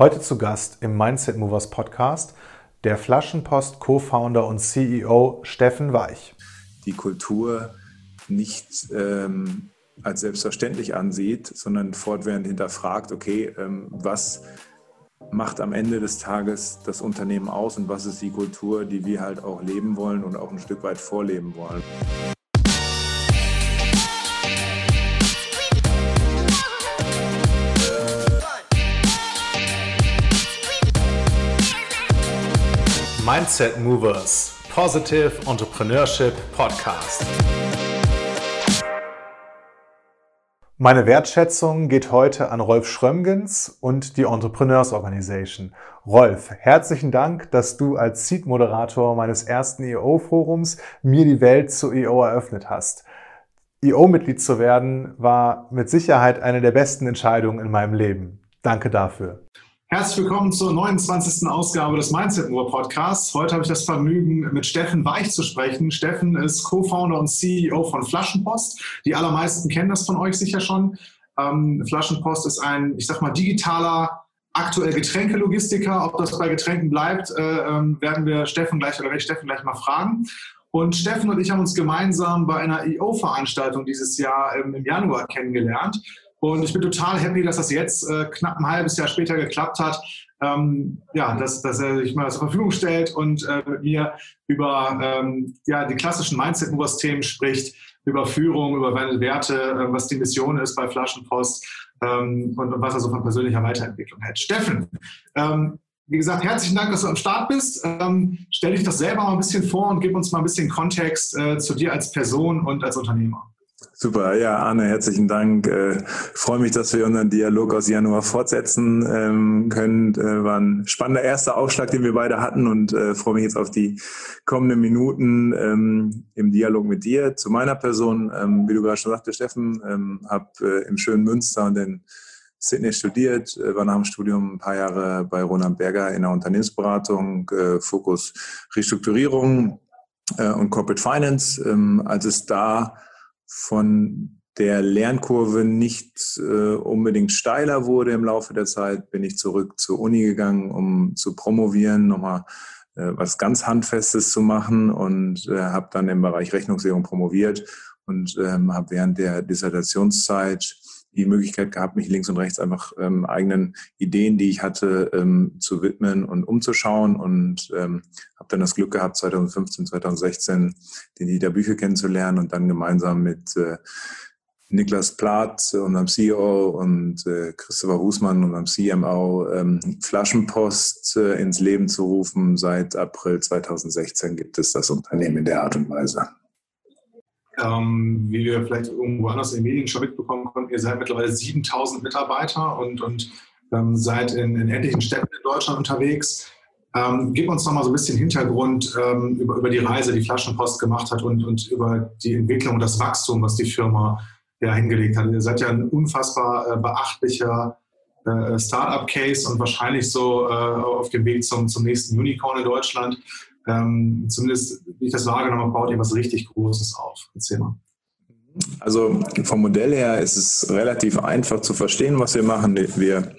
Heute zu Gast im Mindset Movers Podcast der Flaschenpost Co-Founder und CEO Steffen Weich. Die Kultur nicht ähm, als selbstverständlich ansieht, sondern fortwährend hinterfragt, okay, ähm, was macht am Ende des Tages das Unternehmen aus und was ist die Kultur, die wir halt auch leben wollen und auch ein Stück weit vorleben wollen. Mindset Movers Positive Entrepreneurship Podcast. Meine Wertschätzung geht heute an Rolf Schrömgens und die Entrepreneurs Organization. Rolf, herzlichen Dank, dass du als Seed-Moderator meines ersten EO-Forums mir die Welt zu EO eröffnet hast. EO-Mitglied zu werden war mit Sicherheit eine der besten Entscheidungen in meinem Leben. Danke dafür. Herzlich willkommen zur 29. Ausgabe des Mindset Nur Podcasts. Heute habe ich das Vergnügen, mit Steffen Weich zu sprechen. Steffen ist Co-Founder und CEO von Flaschenpost. Die allermeisten kennen das von euch sicher schon. Ähm, Flaschenpost ist ein, ich sag mal, digitaler, aktuell Getränkelogistiker. Ob das bei Getränken bleibt, äh, ähm, werden wir Steffen gleich oder werde ich Steffen gleich mal fragen. Und Steffen und ich haben uns gemeinsam bei einer EO-Veranstaltung dieses Jahr ähm, im Januar kennengelernt. Und ich bin total happy, dass das jetzt äh, knapp ein halbes Jahr später geklappt hat. Ähm, ja, dass, dass er sich mal zur Verfügung stellt und äh, mit mir über ähm, ja, die klassischen Mindset-Movers-Themen spricht, über Führung, über Werte, äh, was die Mission ist bei Flaschenpost ähm, und, und, was er so von persönlicher Weiterentwicklung hält. Steffen, ähm, wie gesagt, herzlichen Dank, dass du am Start bist. Ähm, stell dich das selber mal ein bisschen vor und gib uns mal ein bisschen Kontext äh, zu dir als Person und als Unternehmer. Super, ja, Arne, herzlichen Dank. Äh, freue mich, dass wir unseren Dialog aus Januar fortsetzen ähm, können. Äh, war ein spannender erster Aufschlag, den wir beide hatten und äh, freue mich jetzt auf die kommenden Minuten ähm, im Dialog mit dir. Zu meiner Person, ähm, wie du gerade schon sagte, Steffen, habe äh, im schönen Münster und in Sydney studiert, war nach dem Studium ein paar Jahre bei Roland Berger in der Unternehmensberatung, Fokus Restrukturierung und Corporate Finance. Als es da von der Lernkurve nicht äh, unbedingt steiler wurde im Laufe der Zeit, bin ich zurück zur Uni gegangen, um zu promovieren, nochmal äh, was ganz Handfestes zu machen und äh, habe dann im Bereich Rechnungslegung promoviert und ähm, habe während der Dissertationszeit die Möglichkeit gehabt, mich links und rechts einfach ähm, eigenen Ideen, die ich hatte, ähm, zu widmen und umzuschauen und ähm, habe dann das Glück gehabt, 2015, 2016 den Dieter Bücher kennenzulernen und dann gemeinsam mit äh, Niklas Plath, unserem CEO und äh, Christopher Husmann, unserem CMO, ähm, Flaschenpost äh, ins Leben zu rufen. Seit April 2016 gibt es das Unternehmen in der Art und Weise ähm, wie wir vielleicht irgendwo anders in den Medien schon mitbekommen konnten, ihr seid mittlerweile 7000 Mitarbeiter und, und ähm, seid in, in etlichen Städten in Deutschland unterwegs. Ähm, gib uns noch mal so ein bisschen Hintergrund ähm, über, über die Reise, die Flaschenpost gemacht hat und, und über die Entwicklung und das Wachstum, was die Firma ja hingelegt hat. Ihr seid ja ein unfassbar äh, beachtlicher äh, Startup-Case und wahrscheinlich so äh, auf dem Weg zum, zum nächsten Unicorn in Deutschland ähm, zumindest, wie ich das wahrgenommen habe, baut ihr was richtig Großes auf. Erzähl mal. Also vom Modell her ist es relativ einfach zu verstehen, was wir machen. Wir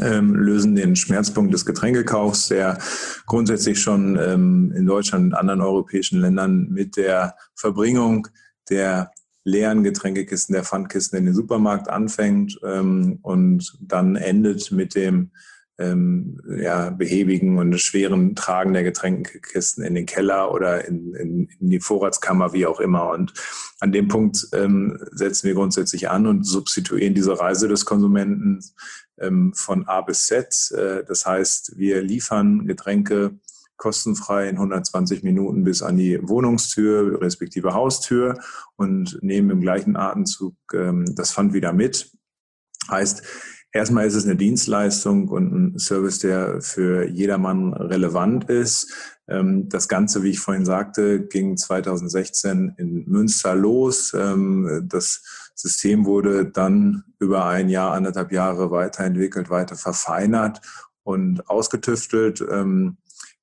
ähm, lösen den Schmerzpunkt des Getränkekaufs, der grundsätzlich schon ähm, in Deutschland und anderen europäischen Ländern mit der Verbringung der leeren Getränkekisten, der Pfandkisten in den Supermarkt anfängt ähm, und dann endet mit dem ähm, ja, behäbigen und schweren Tragen der Getränkekisten in den Keller oder in, in, in, die Vorratskammer, wie auch immer. Und an dem Punkt ähm, setzen wir grundsätzlich an und substituieren diese Reise des Konsumenten ähm, von A bis Z. Äh, das heißt, wir liefern Getränke kostenfrei in 120 Minuten bis an die Wohnungstür respektive Haustür und nehmen im gleichen Atemzug ähm, das Pfand wieder mit. Heißt, Erstmal ist es eine Dienstleistung und ein Service, der für jedermann relevant ist. Ähm, das Ganze, wie ich vorhin sagte, ging 2016 in Münster los. Ähm, das System wurde dann über ein Jahr, anderthalb Jahre weiterentwickelt, weiter verfeinert und ausgetüftelt. Ähm,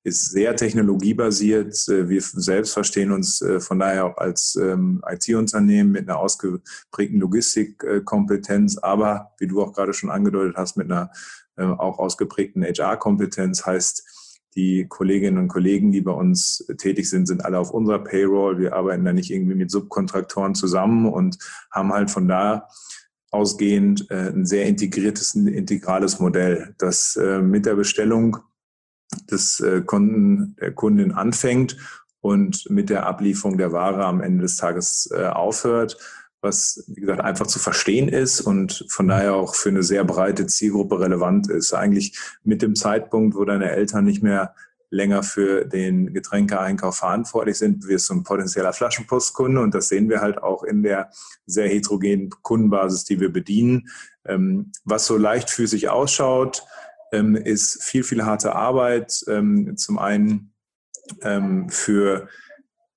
ist sehr technologiebasiert. Äh, wir selbst verstehen uns äh, von daher auch als ähm, IT-Unternehmen mit einer ausgeprägten Logistikkompetenz, aber wie du auch gerade schon angedeutet hast, mit einer äh, auch ausgeprägten HR-Kompetenz. Heißt, die Kolleginnen und Kollegen, die bei uns tätig sind, sind alle auf unserer Payroll. Wir arbeiten da nicht irgendwie mit Subkontraktoren zusammen und haben halt von da ausgehend äh, ein sehr integriertes, integrales Modell, das mit der Bestellung des äh, Kunden, der Kundin anfängt und mit der Ablieferung der Ware am Ende des Tages äh, aufhört, was, wie gesagt, einfach zu verstehen ist und von daher auch für eine sehr breite Zielgruppe relevant ist. Eigentlich mit dem Zeitpunkt, wo deine Eltern nicht mehr länger für den Getränkeeinkauf verantwortlich sind, wirst du ein potenzieller Flaschenpostkunde und das sehen wir halt auch in der sehr heterogenen Kundenbasis, die wir bedienen. Ähm, was so leichtfüßig ausschaut, ähm, ist viel, viel harte Arbeit. Ähm, zum einen für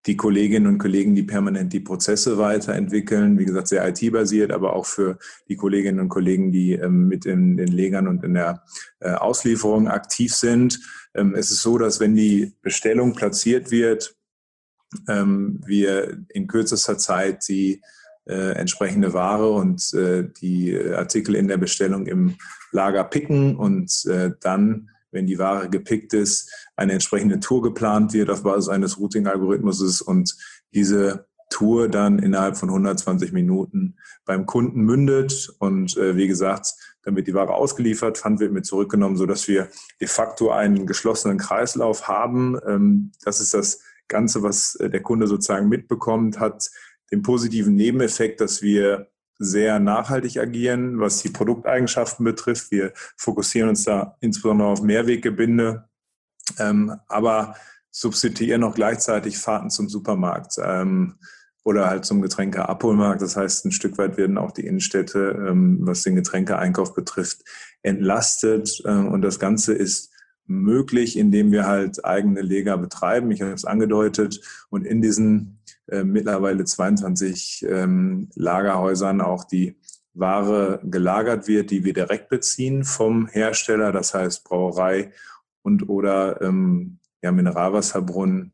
die Kolleginnen und Kollegen, die permanent die Prozesse weiterentwickeln, wie gesagt, sehr IT-basiert, aber auch für die Kolleginnen und Kollegen, die mit in den Legern und in der äh, Auslieferung aktiv sind. Ähm, es ist so, dass wenn die Bestellung platziert wird, ähm, wir in kürzester Zeit die äh, entsprechende Ware und äh, die Artikel in der Bestellung im Lager picken und äh, dann, wenn die Ware gepickt ist, eine entsprechende Tour geplant wird auf Basis eines Routing-Algorithmuses und diese Tour dann innerhalb von 120 Minuten beim Kunden mündet. Und äh, wie gesagt, dann wird die Ware ausgeliefert, Pfand wird mit zurückgenommen, sodass wir de facto einen geschlossenen Kreislauf haben. Ähm, das ist das Ganze, was äh, der Kunde sozusagen mitbekommt, hat den positiven Nebeneffekt, dass wir sehr nachhaltig agieren, was die Produkteigenschaften betrifft. Wir fokussieren uns da insbesondere auf Mehrweggebinde, ähm, aber substituieren auch gleichzeitig Fahrten zum Supermarkt. Ähm, oder halt zum Getränkeabholmarkt. Das heißt, ein Stück weit werden auch die Innenstädte, ähm, was den Getränkeeinkauf betrifft, entlastet. Ähm, und das Ganze ist möglich, indem wir halt eigene Leger betreiben. Ich habe es angedeutet. Und in diesen äh, mittlerweile 22 ähm, Lagerhäusern auch die Ware gelagert wird, die wir direkt beziehen vom Hersteller, das heißt Brauerei und oder ähm, ja, Mineralwasserbrunnen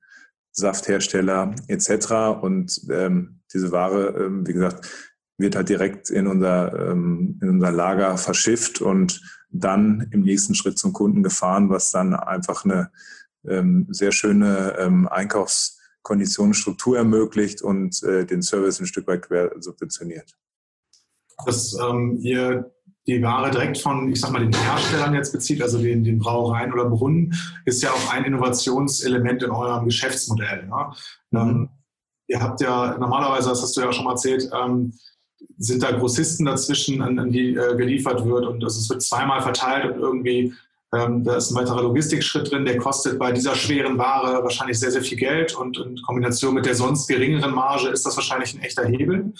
Safthersteller etc. Und ähm, diese Ware, ähm, wie gesagt, wird halt direkt in unser, ähm, in unser Lager verschifft und dann im nächsten Schritt zum Kunden gefahren, was dann einfach eine ähm, sehr schöne ähm, Einkaufskonditionenstruktur ermöglicht und äh, den Service ein Stück weit quer subventioniert. Dass ähm, ihr die Ware direkt von, ich sag mal, den Herstellern jetzt bezieht, also den, den Brauereien oder Brunnen, ist ja auch ein Innovationselement in eurem Geschäftsmodell. Ja? Mhm. Ähm, ihr habt ja normalerweise, das hast du ja schon mal erzählt, ähm, sind da Grossisten dazwischen, an, an die äh, geliefert wird und also es wird zweimal verteilt und irgendwie ähm, da ist ein weiterer Logistikschritt drin, der kostet bei dieser schweren Ware wahrscheinlich sehr, sehr viel Geld und in Kombination mit der sonst geringeren Marge ist das wahrscheinlich ein echter Hebel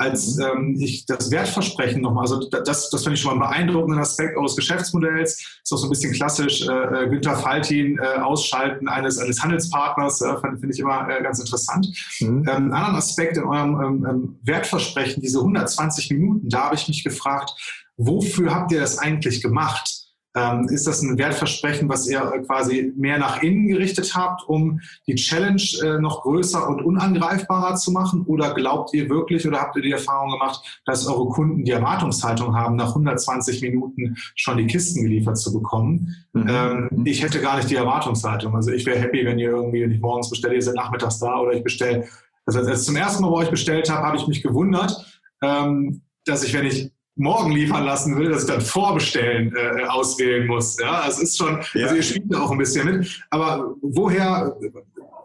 als mhm. ähm, ich das Wertversprechen nochmal, also das, das finde ich schon mal einen beeindruckenden Aspekt eures Geschäftsmodells. Ist auch so ein bisschen klassisch, äh, äh Günther Faltin, äh, Ausschalten eines, eines Handelspartners, äh, finde find ich immer äh, ganz interessant. Mhm. Ähm, einen anderen Aspekt in eurem ähm, ähm Wertversprechen, diese 120 Minuten, da habe ich mich gefragt, wofür habt ihr das eigentlich gemacht? Ähm, ist das ein Wertversprechen, was ihr äh, quasi mehr nach innen gerichtet habt, um die Challenge äh, noch größer und unangreifbarer zu machen? Oder glaubt ihr wirklich oder habt ihr die Erfahrung gemacht, dass eure Kunden die Erwartungshaltung haben, nach 120 Minuten schon die Kisten geliefert zu bekommen? Mhm. Ähm, ich hätte gar nicht die Erwartungshaltung. Also ich wäre happy, wenn ihr irgendwie, wenn ich morgens bestelle, ihr seid nachmittags da oder ich bestelle. Also als ich zum ersten Mal bei euch bestellt habe, habe ich mich gewundert, ähm, dass ich, wenn ich morgen liefern lassen will, dass ich dann vorbestellen äh, auswählen muss. Ja, es ist schon, ja. also ihr spielt da auch ein bisschen mit. Aber woher,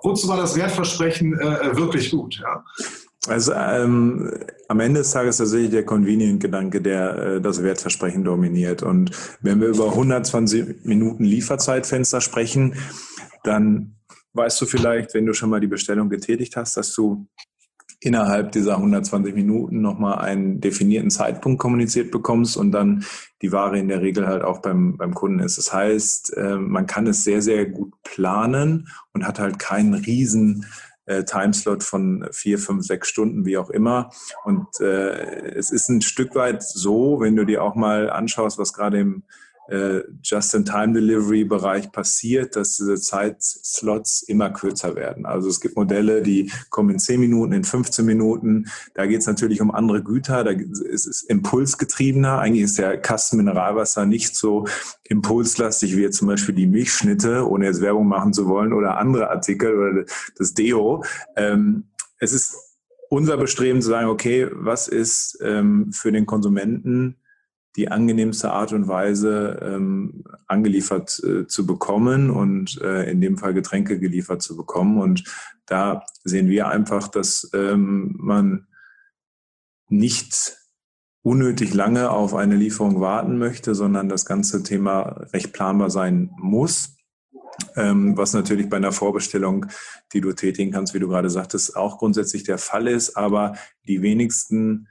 wozu war das Wertversprechen äh, wirklich gut? Ja? Also ähm, am Ende des Tages tatsächlich der Convenient-Gedanke, der äh, das Wertversprechen dominiert. Und wenn wir über 120 Minuten Lieferzeitfenster sprechen, dann weißt du vielleicht, wenn du schon mal die Bestellung getätigt hast, dass du innerhalb dieser 120 Minuten nochmal einen definierten Zeitpunkt kommuniziert bekommst und dann die Ware in der Regel halt auch beim, beim Kunden ist. Das heißt, äh, man kann es sehr, sehr gut planen und hat halt keinen riesen äh, Timeslot von vier, fünf, sechs Stunden, wie auch immer. Und äh, es ist ein Stück weit so, wenn du dir auch mal anschaust, was gerade im Just-in-Time-Delivery-Bereich passiert, dass diese Zeitslots immer kürzer werden. Also es gibt Modelle, die kommen in 10 Minuten, in 15 Minuten. Da geht es natürlich um andere Güter, da ist es impulsgetriebener. Eigentlich ist der Kasten Mineralwasser nicht so impulslastig wie jetzt zum Beispiel die Milchschnitte, ohne jetzt Werbung machen zu wollen, oder andere Artikel oder das Deo. Ähm, es ist unser Bestreben zu sagen, okay, was ist ähm, für den Konsumenten die angenehmste Art und Weise ähm, angeliefert äh, zu bekommen und äh, in dem Fall Getränke geliefert zu bekommen. Und da sehen wir einfach, dass ähm, man nicht unnötig lange auf eine Lieferung warten möchte, sondern das ganze Thema recht planbar sein muss. Ähm, was natürlich bei einer Vorbestellung, die du tätigen kannst, wie du gerade sagtest, auch grundsätzlich der Fall ist. Aber die wenigsten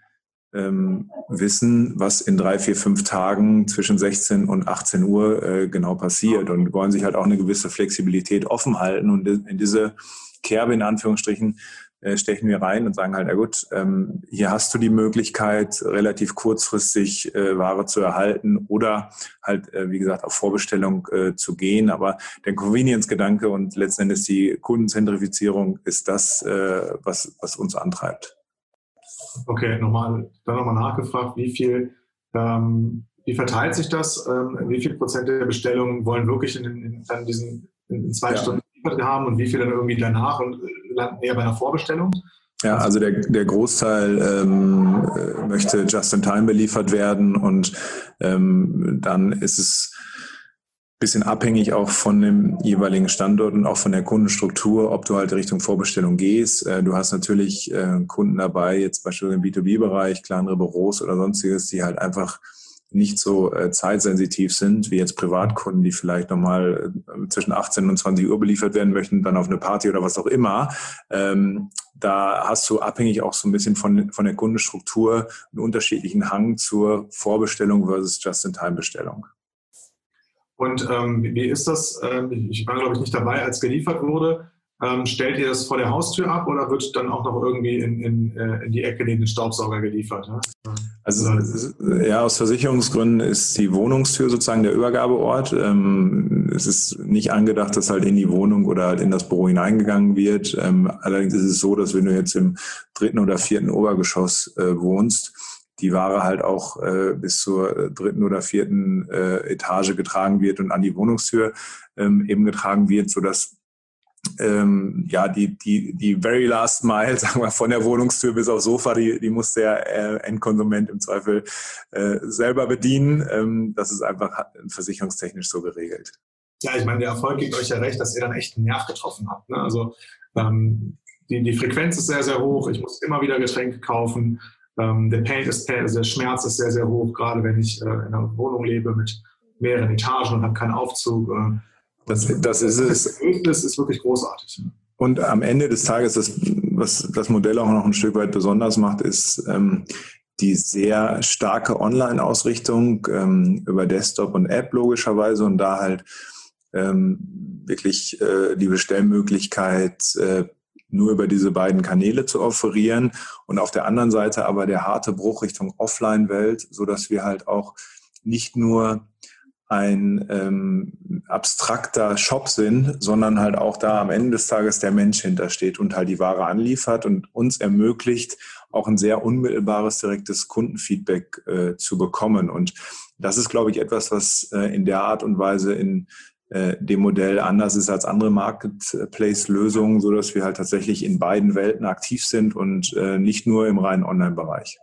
ähm, wissen, was in drei, vier, fünf Tagen zwischen 16 und 18 Uhr äh, genau passiert und wollen sich halt auch eine gewisse Flexibilität offen halten. Und in diese Kerbe in Anführungsstrichen äh, stechen wir rein und sagen halt, na gut, ähm, hier hast du die Möglichkeit, relativ kurzfristig äh, Ware zu erhalten oder halt, äh, wie gesagt, auf Vorbestellung äh, zu gehen. Aber der Convenience-Gedanke und letztendlich die Kundenzentrifizierung ist das, äh, was, was uns antreibt. Okay, nochmal, dann nochmal nachgefragt, wie viel, ähm, wie verteilt sich das? Ähm, wie viel Prozent der Bestellungen wollen wirklich in, in, in diesen in zwei ja. Stunden haben und wie viel dann irgendwie danach und äh, landen eher bei einer Vorbestellung? Ja, also der, der Großteil ähm, äh, möchte just in time beliefert werden und ähm, dann ist es bisschen abhängig auch von dem jeweiligen Standort und auch von der Kundenstruktur, ob du halt Richtung Vorbestellung gehst. Äh, du hast natürlich äh, Kunden dabei, jetzt beispielsweise im B2B-Bereich, kleinere Büros oder sonstiges, die halt einfach nicht so äh, zeitsensitiv sind wie jetzt Privatkunden, die vielleicht nochmal zwischen 18 und 20 Uhr beliefert werden möchten, dann auf eine Party oder was auch immer. Ähm, da hast du abhängig auch so ein bisschen von, von der Kundenstruktur einen unterschiedlichen Hang zur Vorbestellung versus Just-in-Time-Bestellung. Und ähm, wie ist das? Ähm, ich war, glaube ich, nicht dabei, als geliefert wurde. Ähm, stellt ihr das vor der Haustür ab oder wird dann auch noch irgendwie in, in, äh, in die Ecke neben den Staubsauger geliefert? Ne? Also ja, aus Versicherungsgründen ist die Wohnungstür sozusagen der Übergabeort. Ähm, es ist nicht angedacht, dass halt in die Wohnung oder halt in das Büro hineingegangen wird. Ähm, allerdings ist es so, dass wenn du jetzt im dritten oder vierten Obergeschoss äh, wohnst, die Ware halt auch äh, bis zur äh, dritten oder vierten äh, Etage getragen wird und an die Wohnungstür ähm, eben getragen wird, sodass ähm, ja, die, die, die very last mile, sagen wir, von der Wohnungstür bis aufs Sofa, die, die muss der äh, Endkonsument im Zweifel äh, selber bedienen. Ähm, das ist einfach versicherungstechnisch so geregelt. Ja, ich meine, der Erfolg gibt euch ja recht, dass ihr dann echt einen Nerv getroffen habt. Ne? Also ähm, die, die Frequenz ist sehr, sehr hoch. Ich muss immer wieder Getränke kaufen. Ähm, der Pain ist, also der Schmerz ist sehr, sehr hoch, gerade wenn ich äh, in einer Wohnung lebe mit mehreren Etagen und habe keinen Aufzug. Äh, das, das ist es. Das ist wirklich großartig. Und am Ende des Tages, das, was das Modell auch noch ein Stück weit besonders macht, ist ähm, die sehr starke Online-Ausrichtung ähm, über Desktop und App logischerweise und da halt ähm, wirklich äh, die Bestellmöglichkeit äh, nur über diese beiden Kanäle zu offerieren und auf der anderen Seite aber der harte Bruch Richtung Offline-Welt, so dass wir halt auch nicht nur ein ähm, abstrakter Shop sind, sondern halt auch da am Ende des Tages der Mensch hintersteht und halt die Ware anliefert und uns ermöglicht, auch ein sehr unmittelbares, direktes Kundenfeedback äh, zu bekommen. Und das ist, glaube ich, etwas, was äh, in der Art und Weise in dem Modell anders ist als andere Marketplace-Lösungen, so dass wir halt tatsächlich in beiden Welten aktiv sind und äh, nicht nur im reinen Online-Bereich.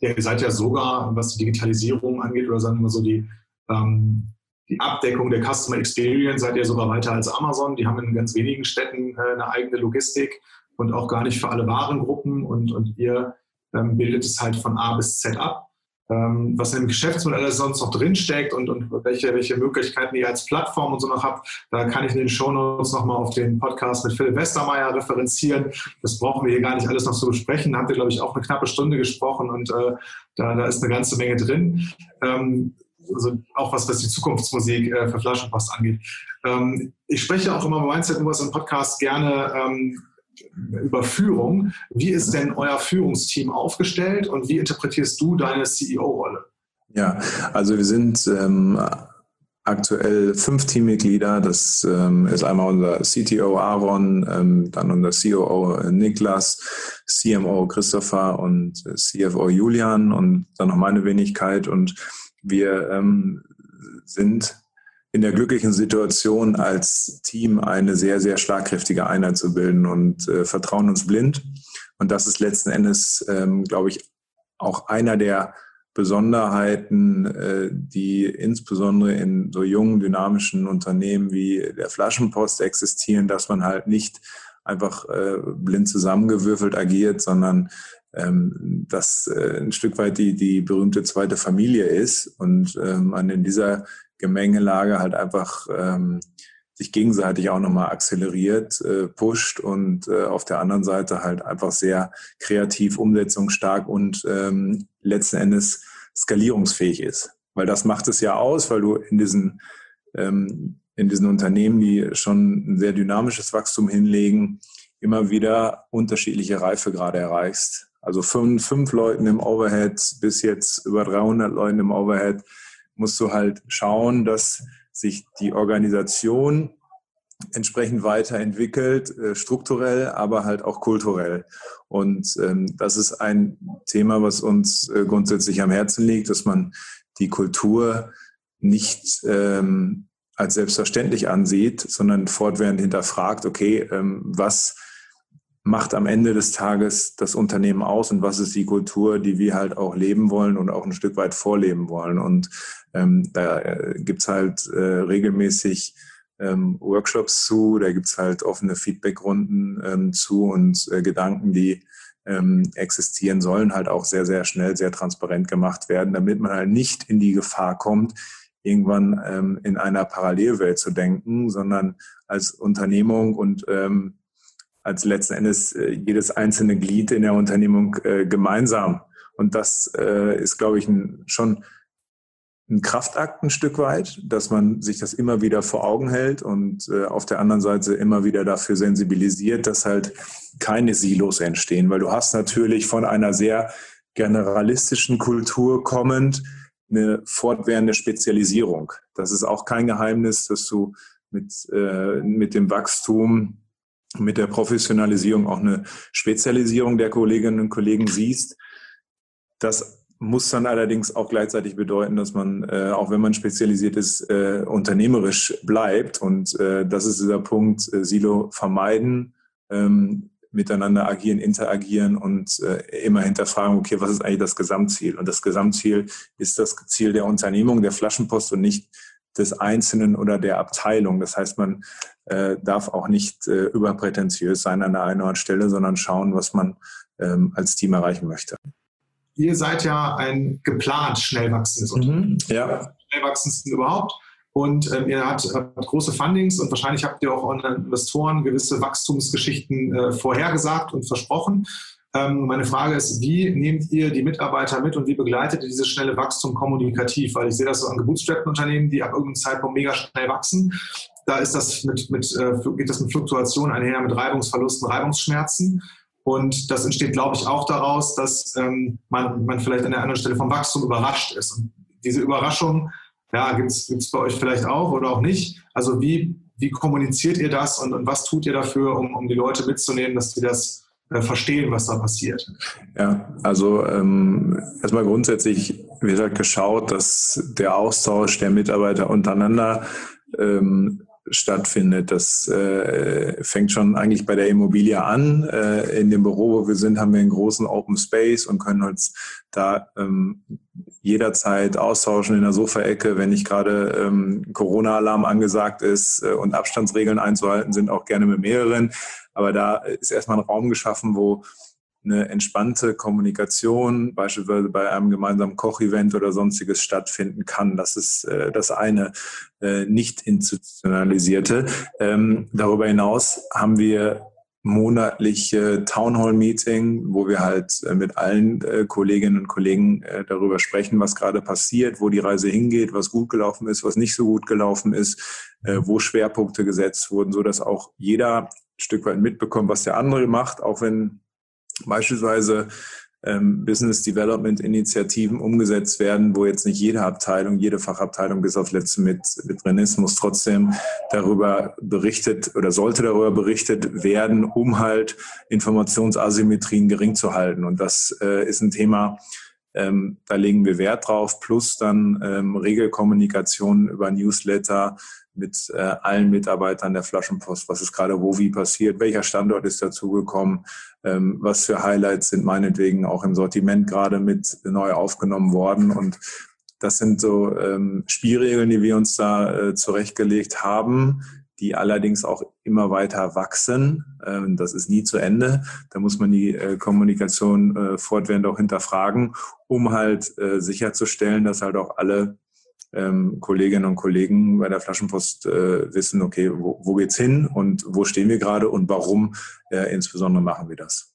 Ja, ihr seid ja sogar, was die Digitalisierung angeht oder sagen wir so die, ähm, die Abdeckung der Customer Experience, seid ihr sogar weiter als Amazon. Die haben in ganz wenigen Städten äh, eine eigene Logistik und auch gar nicht für alle Warengruppen und, und ihr ähm, bildet es halt von A bis Z ab ähm, was in dem Geschäftsmodell sonst noch drinsteckt und, und welche, welche Möglichkeiten ihr als Plattform und so noch habt. Da kann ich in den Shownotes nochmal auf den Podcast mit Philipp Westermeier referenzieren. Das brauchen wir hier gar nicht alles noch zu besprechen. Da habt ihr, glaube ich, auch eine knappe Stunde gesprochen und äh, da, da ist eine ganze Menge drin. Ähm, also auch was, was die Zukunftsmusik äh, für Flaschenpost angeht. Ähm, ich spreche auch immer bei Mindset Movers im Podcast gerne ähm, über Führung. Wie ist denn euer Führungsteam aufgestellt und wie interpretierst du deine CEO-Rolle? Ja, also wir sind ähm, aktuell fünf Teammitglieder. Das ähm, ist einmal unser CTO Aaron, ähm, dann unser COO Niklas, CMO Christopher und CFO Julian und dann noch meine Wenigkeit. Und wir ähm, sind in der glücklichen Situation, als Team eine sehr, sehr schlagkräftige Einheit zu bilden und äh, vertrauen uns blind. Und das ist letzten Endes, ähm, glaube ich, auch einer der Besonderheiten, äh, die insbesondere in so jungen, dynamischen Unternehmen wie der Flaschenpost existieren, dass man halt nicht einfach äh, blind zusammengewürfelt agiert, sondern ähm, dass äh, ein Stück weit die, die berühmte zweite Familie ist und man in dieser Gemengelage halt einfach ähm, sich gegenseitig auch nochmal akzeleriert, äh, pusht und äh, auf der anderen Seite halt einfach sehr kreativ, umsetzungsstark und ähm, letzten Endes skalierungsfähig ist. Weil das macht es ja aus, weil du in diesen, ähm, in diesen Unternehmen, die schon ein sehr dynamisches Wachstum hinlegen, immer wieder unterschiedliche Reifegrade erreichst. Also fünf, fünf Leuten im Overhead bis jetzt über 300 Leuten im Overhead musst du halt schauen, dass sich die Organisation entsprechend weiterentwickelt, äh, strukturell, aber halt auch kulturell. Und ähm, das ist ein Thema, was uns äh, grundsätzlich am Herzen liegt, dass man die Kultur nicht ähm, als selbstverständlich ansieht, sondern fortwährend hinterfragt, okay, ähm, was macht am Ende des Tages das Unternehmen aus und was ist die Kultur, die wir halt auch leben wollen und auch ein Stück weit vorleben wollen. Und ähm, da äh, gibt's halt äh, regelmäßig ähm, Workshops zu, da gibt's halt offene Feedbackrunden ähm, zu und äh, Gedanken, die ähm, existieren sollen, halt auch sehr, sehr schnell, sehr transparent gemacht werden, damit man halt nicht in die Gefahr kommt, irgendwann ähm, in einer Parallelwelt zu denken, sondern als Unternehmung und ähm, als letzten Endes äh, jedes einzelne Glied in der Unternehmung äh, gemeinsam. Und das äh, ist, glaube ich, schon ein Kraftakt ein Stück weit, dass man sich das immer wieder vor Augen hält und auf der anderen Seite immer wieder dafür sensibilisiert, dass halt keine Silos entstehen, weil du hast natürlich von einer sehr generalistischen Kultur kommend eine fortwährende Spezialisierung. Das ist auch kein Geheimnis, dass du mit, äh, mit dem Wachstum, mit der Professionalisierung auch eine Spezialisierung der Kolleginnen und Kollegen siehst. Das muss dann allerdings auch gleichzeitig bedeuten, dass man, äh, auch wenn man spezialisiert ist, äh, unternehmerisch bleibt. Und äh, das ist dieser Punkt, äh, Silo vermeiden, ähm, miteinander agieren, interagieren und äh, immer hinterfragen, okay, was ist eigentlich das Gesamtziel? Und das Gesamtziel ist das Ziel der Unternehmung, der Flaschenpost und nicht des Einzelnen oder der Abteilung. Das heißt, man äh, darf auch nicht äh, überprätentiös sein an der einen oder anderen Stelle, sondern schauen, was man ähm, als Team erreichen möchte ihr seid ja ein geplant schnell wachsendes Unternehmen. Mhm, ja. Schnell wachsendsten überhaupt. Und ähm, ihr habt, habt, große Fundings und wahrscheinlich habt ihr auch euren Investoren gewisse Wachstumsgeschichten äh, vorhergesagt und versprochen. Ähm, meine Frage ist, wie nehmt ihr die Mitarbeiter mit und wie begleitet ihr dieses schnelle Wachstum kommunikativ? Weil ich sehe das so an gebootstrappten Unternehmen, die ab irgendeinem Zeitpunkt mega schnell wachsen. Da ist das mit, mit, äh, geht das mit Fluktuation einher, mit Reibungsverlusten, Reibungsschmerzen. Und das entsteht, glaube ich, auch daraus, dass ähm, man, man vielleicht an der anderen Stelle vom Wachstum überrascht ist. Und diese Überraschung, ja, gibt es bei euch vielleicht auch oder auch nicht. Also wie, wie kommuniziert ihr das und, und was tut ihr dafür, um, um die Leute mitzunehmen, dass die das äh, verstehen, was da passiert? Ja, also ähm, erstmal grundsätzlich wird halt geschaut, dass der Austausch der Mitarbeiter untereinander ähm, stattfindet. Das äh, fängt schon eigentlich bei der Immobilie an. Äh, in dem Büro, wo wir sind, haben wir einen großen Open Space und können uns da ähm, jederzeit austauschen in der Sofaecke, wenn nicht gerade ähm, Corona-Alarm angesagt ist äh, und Abstandsregeln einzuhalten sind, auch gerne mit mehreren. Aber da ist erstmal ein Raum geschaffen, wo eine entspannte Kommunikation, beispielsweise bei einem gemeinsamen Kochevent oder sonstiges stattfinden kann. Das ist äh, das eine äh, nicht institutionalisierte. Ähm, darüber hinaus haben wir monatliche Townhall-Meeting, wo wir halt äh, mit allen äh, Kolleginnen und Kollegen äh, darüber sprechen, was gerade passiert, wo die Reise hingeht, was gut gelaufen ist, was nicht so gut gelaufen ist, wo Schwerpunkte gesetzt wurden, so dass auch jeder Stück weit mitbekommt, was der andere macht, auch wenn beispielsweise ähm, Business Development Initiativen umgesetzt werden, wo jetzt nicht jede Abteilung, jede Fachabteilung bis aufs letzte mit, mit drin trotzdem darüber berichtet oder sollte darüber berichtet werden, um halt Informationsasymmetrien gering zu halten. Und das äh, ist ein Thema, ähm, da legen wir Wert drauf, plus dann ähm, Regelkommunikation über Newsletter, mit äh, allen Mitarbeitern der Flaschenpost, was ist gerade wo wie passiert, welcher Standort ist dazugekommen, ähm, was für Highlights sind meinetwegen auch im Sortiment gerade mit neu aufgenommen worden. Und das sind so ähm, Spielregeln, die wir uns da äh, zurechtgelegt haben, die allerdings auch immer weiter wachsen. Ähm, das ist nie zu Ende. Da muss man die äh, Kommunikation äh, fortwährend auch hinterfragen, um halt äh, sicherzustellen, dass halt auch alle ähm, Kolleginnen und Kollegen bei der Flaschenpost äh, wissen, okay, wo, wo geht's hin und wo stehen wir gerade und warum äh, insbesondere machen wir das.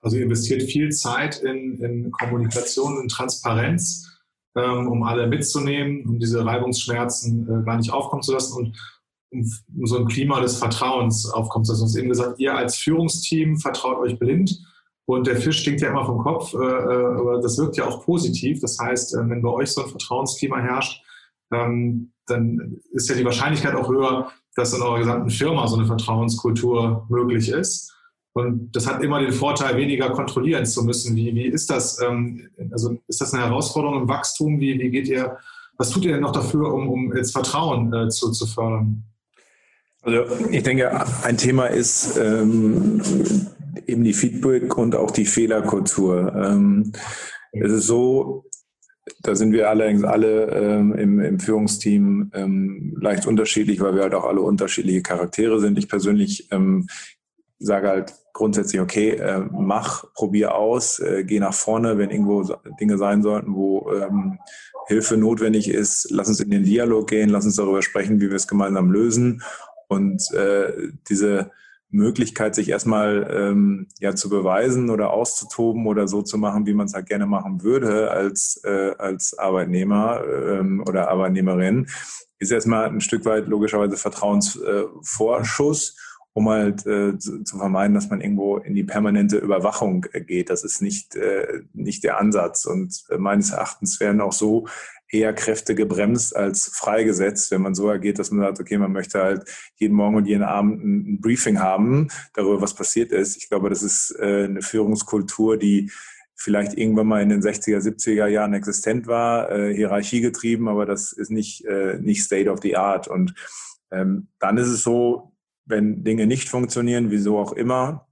Also ihr investiert viel Zeit in, in Kommunikation und Transparenz, ähm, um alle mitzunehmen, um diese Reibungsschmerzen äh, gar nicht aufkommen zu lassen und um, um so ein Klima des Vertrauens aufkommen zu lassen. Du hast eben gesagt, ihr als Führungsteam vertraut euch blind und der Fisch stinkt ja immer vom Kopf, äh, äh, aber das wirkt ja auch positiv. Das heißt, äh, wenn bei euch so ein Vertrauensklima herrscht, ähm, dann ist ja die Wahrscheinlichkeit auch höher, dass in eurer gesamten Firma so eine Vertrauenskultur möglich ist. Und das hat immer den Vorteil, weniger kontrollieren zu müssen. Wie, wie ist das? Ähm, also ist das eine Herausforderung im Wachstum? Wie, wie geht ihr, was tut ihr denn noch dafür, um, um jetzt Vertrauen äh, zu, zu fördern? Also ich denke, ein Thema ist ähm, eben die Feedback und auch die Fehlerkultur. Ähm, es ist so, da sind wir allerdings alle ähm, im, im, Führungsteam ähm, leicht unterschiedlich, weil wir halt auch alle unterschiedliche Charaktere sind. Ich persönlich ähm, sage halt grundsätzlich, okay, äh, mach, probier aus, äh, geh nach vorne, wenn irgendwo Dinge sein sollten, wo ähm, Hilfe notwendig ist, lass uns in den Dialog gehen, lass uns darüber sprechen, wie wir es gemeinsam lösen. Und äh, diese Möglichkeit, sich erstmal ähm, ja zu beweisen oder auszutoben oder so zu machen, wie man es halt gerne machen würde als, äh, als Arbeitnehmer ähm, oder Arbeitnehmerin, ist erstmal ein Stück weit logischerweise Vertrauensvorschuss, um halt äh, zu, zu, vermeiden, dass man irgendwo in die permanente Überwachung äh, geht. Das ist nicht, äh, nicht der Ansatz. Und äh, meines Erachtens werden auch so eher Kräfte gebremst als freigesetzt, wenn man so agiert, dass man sagt, okay, man möchte halt jeden Morgen und jeden Abend ein, Briefing haben darüber, was passiert ist. Ich glaube, das ist äh, eine Führungskultur, die vielleicht irgendwann mal in den 60er, 70er Jahren existent war, äh, Hierarchie getrieben, aber das ist nicht, äh, nicht State of the Art. Und ähm, dann ist es so, wenn Dinge nicht funktionieren, wieso auch immer,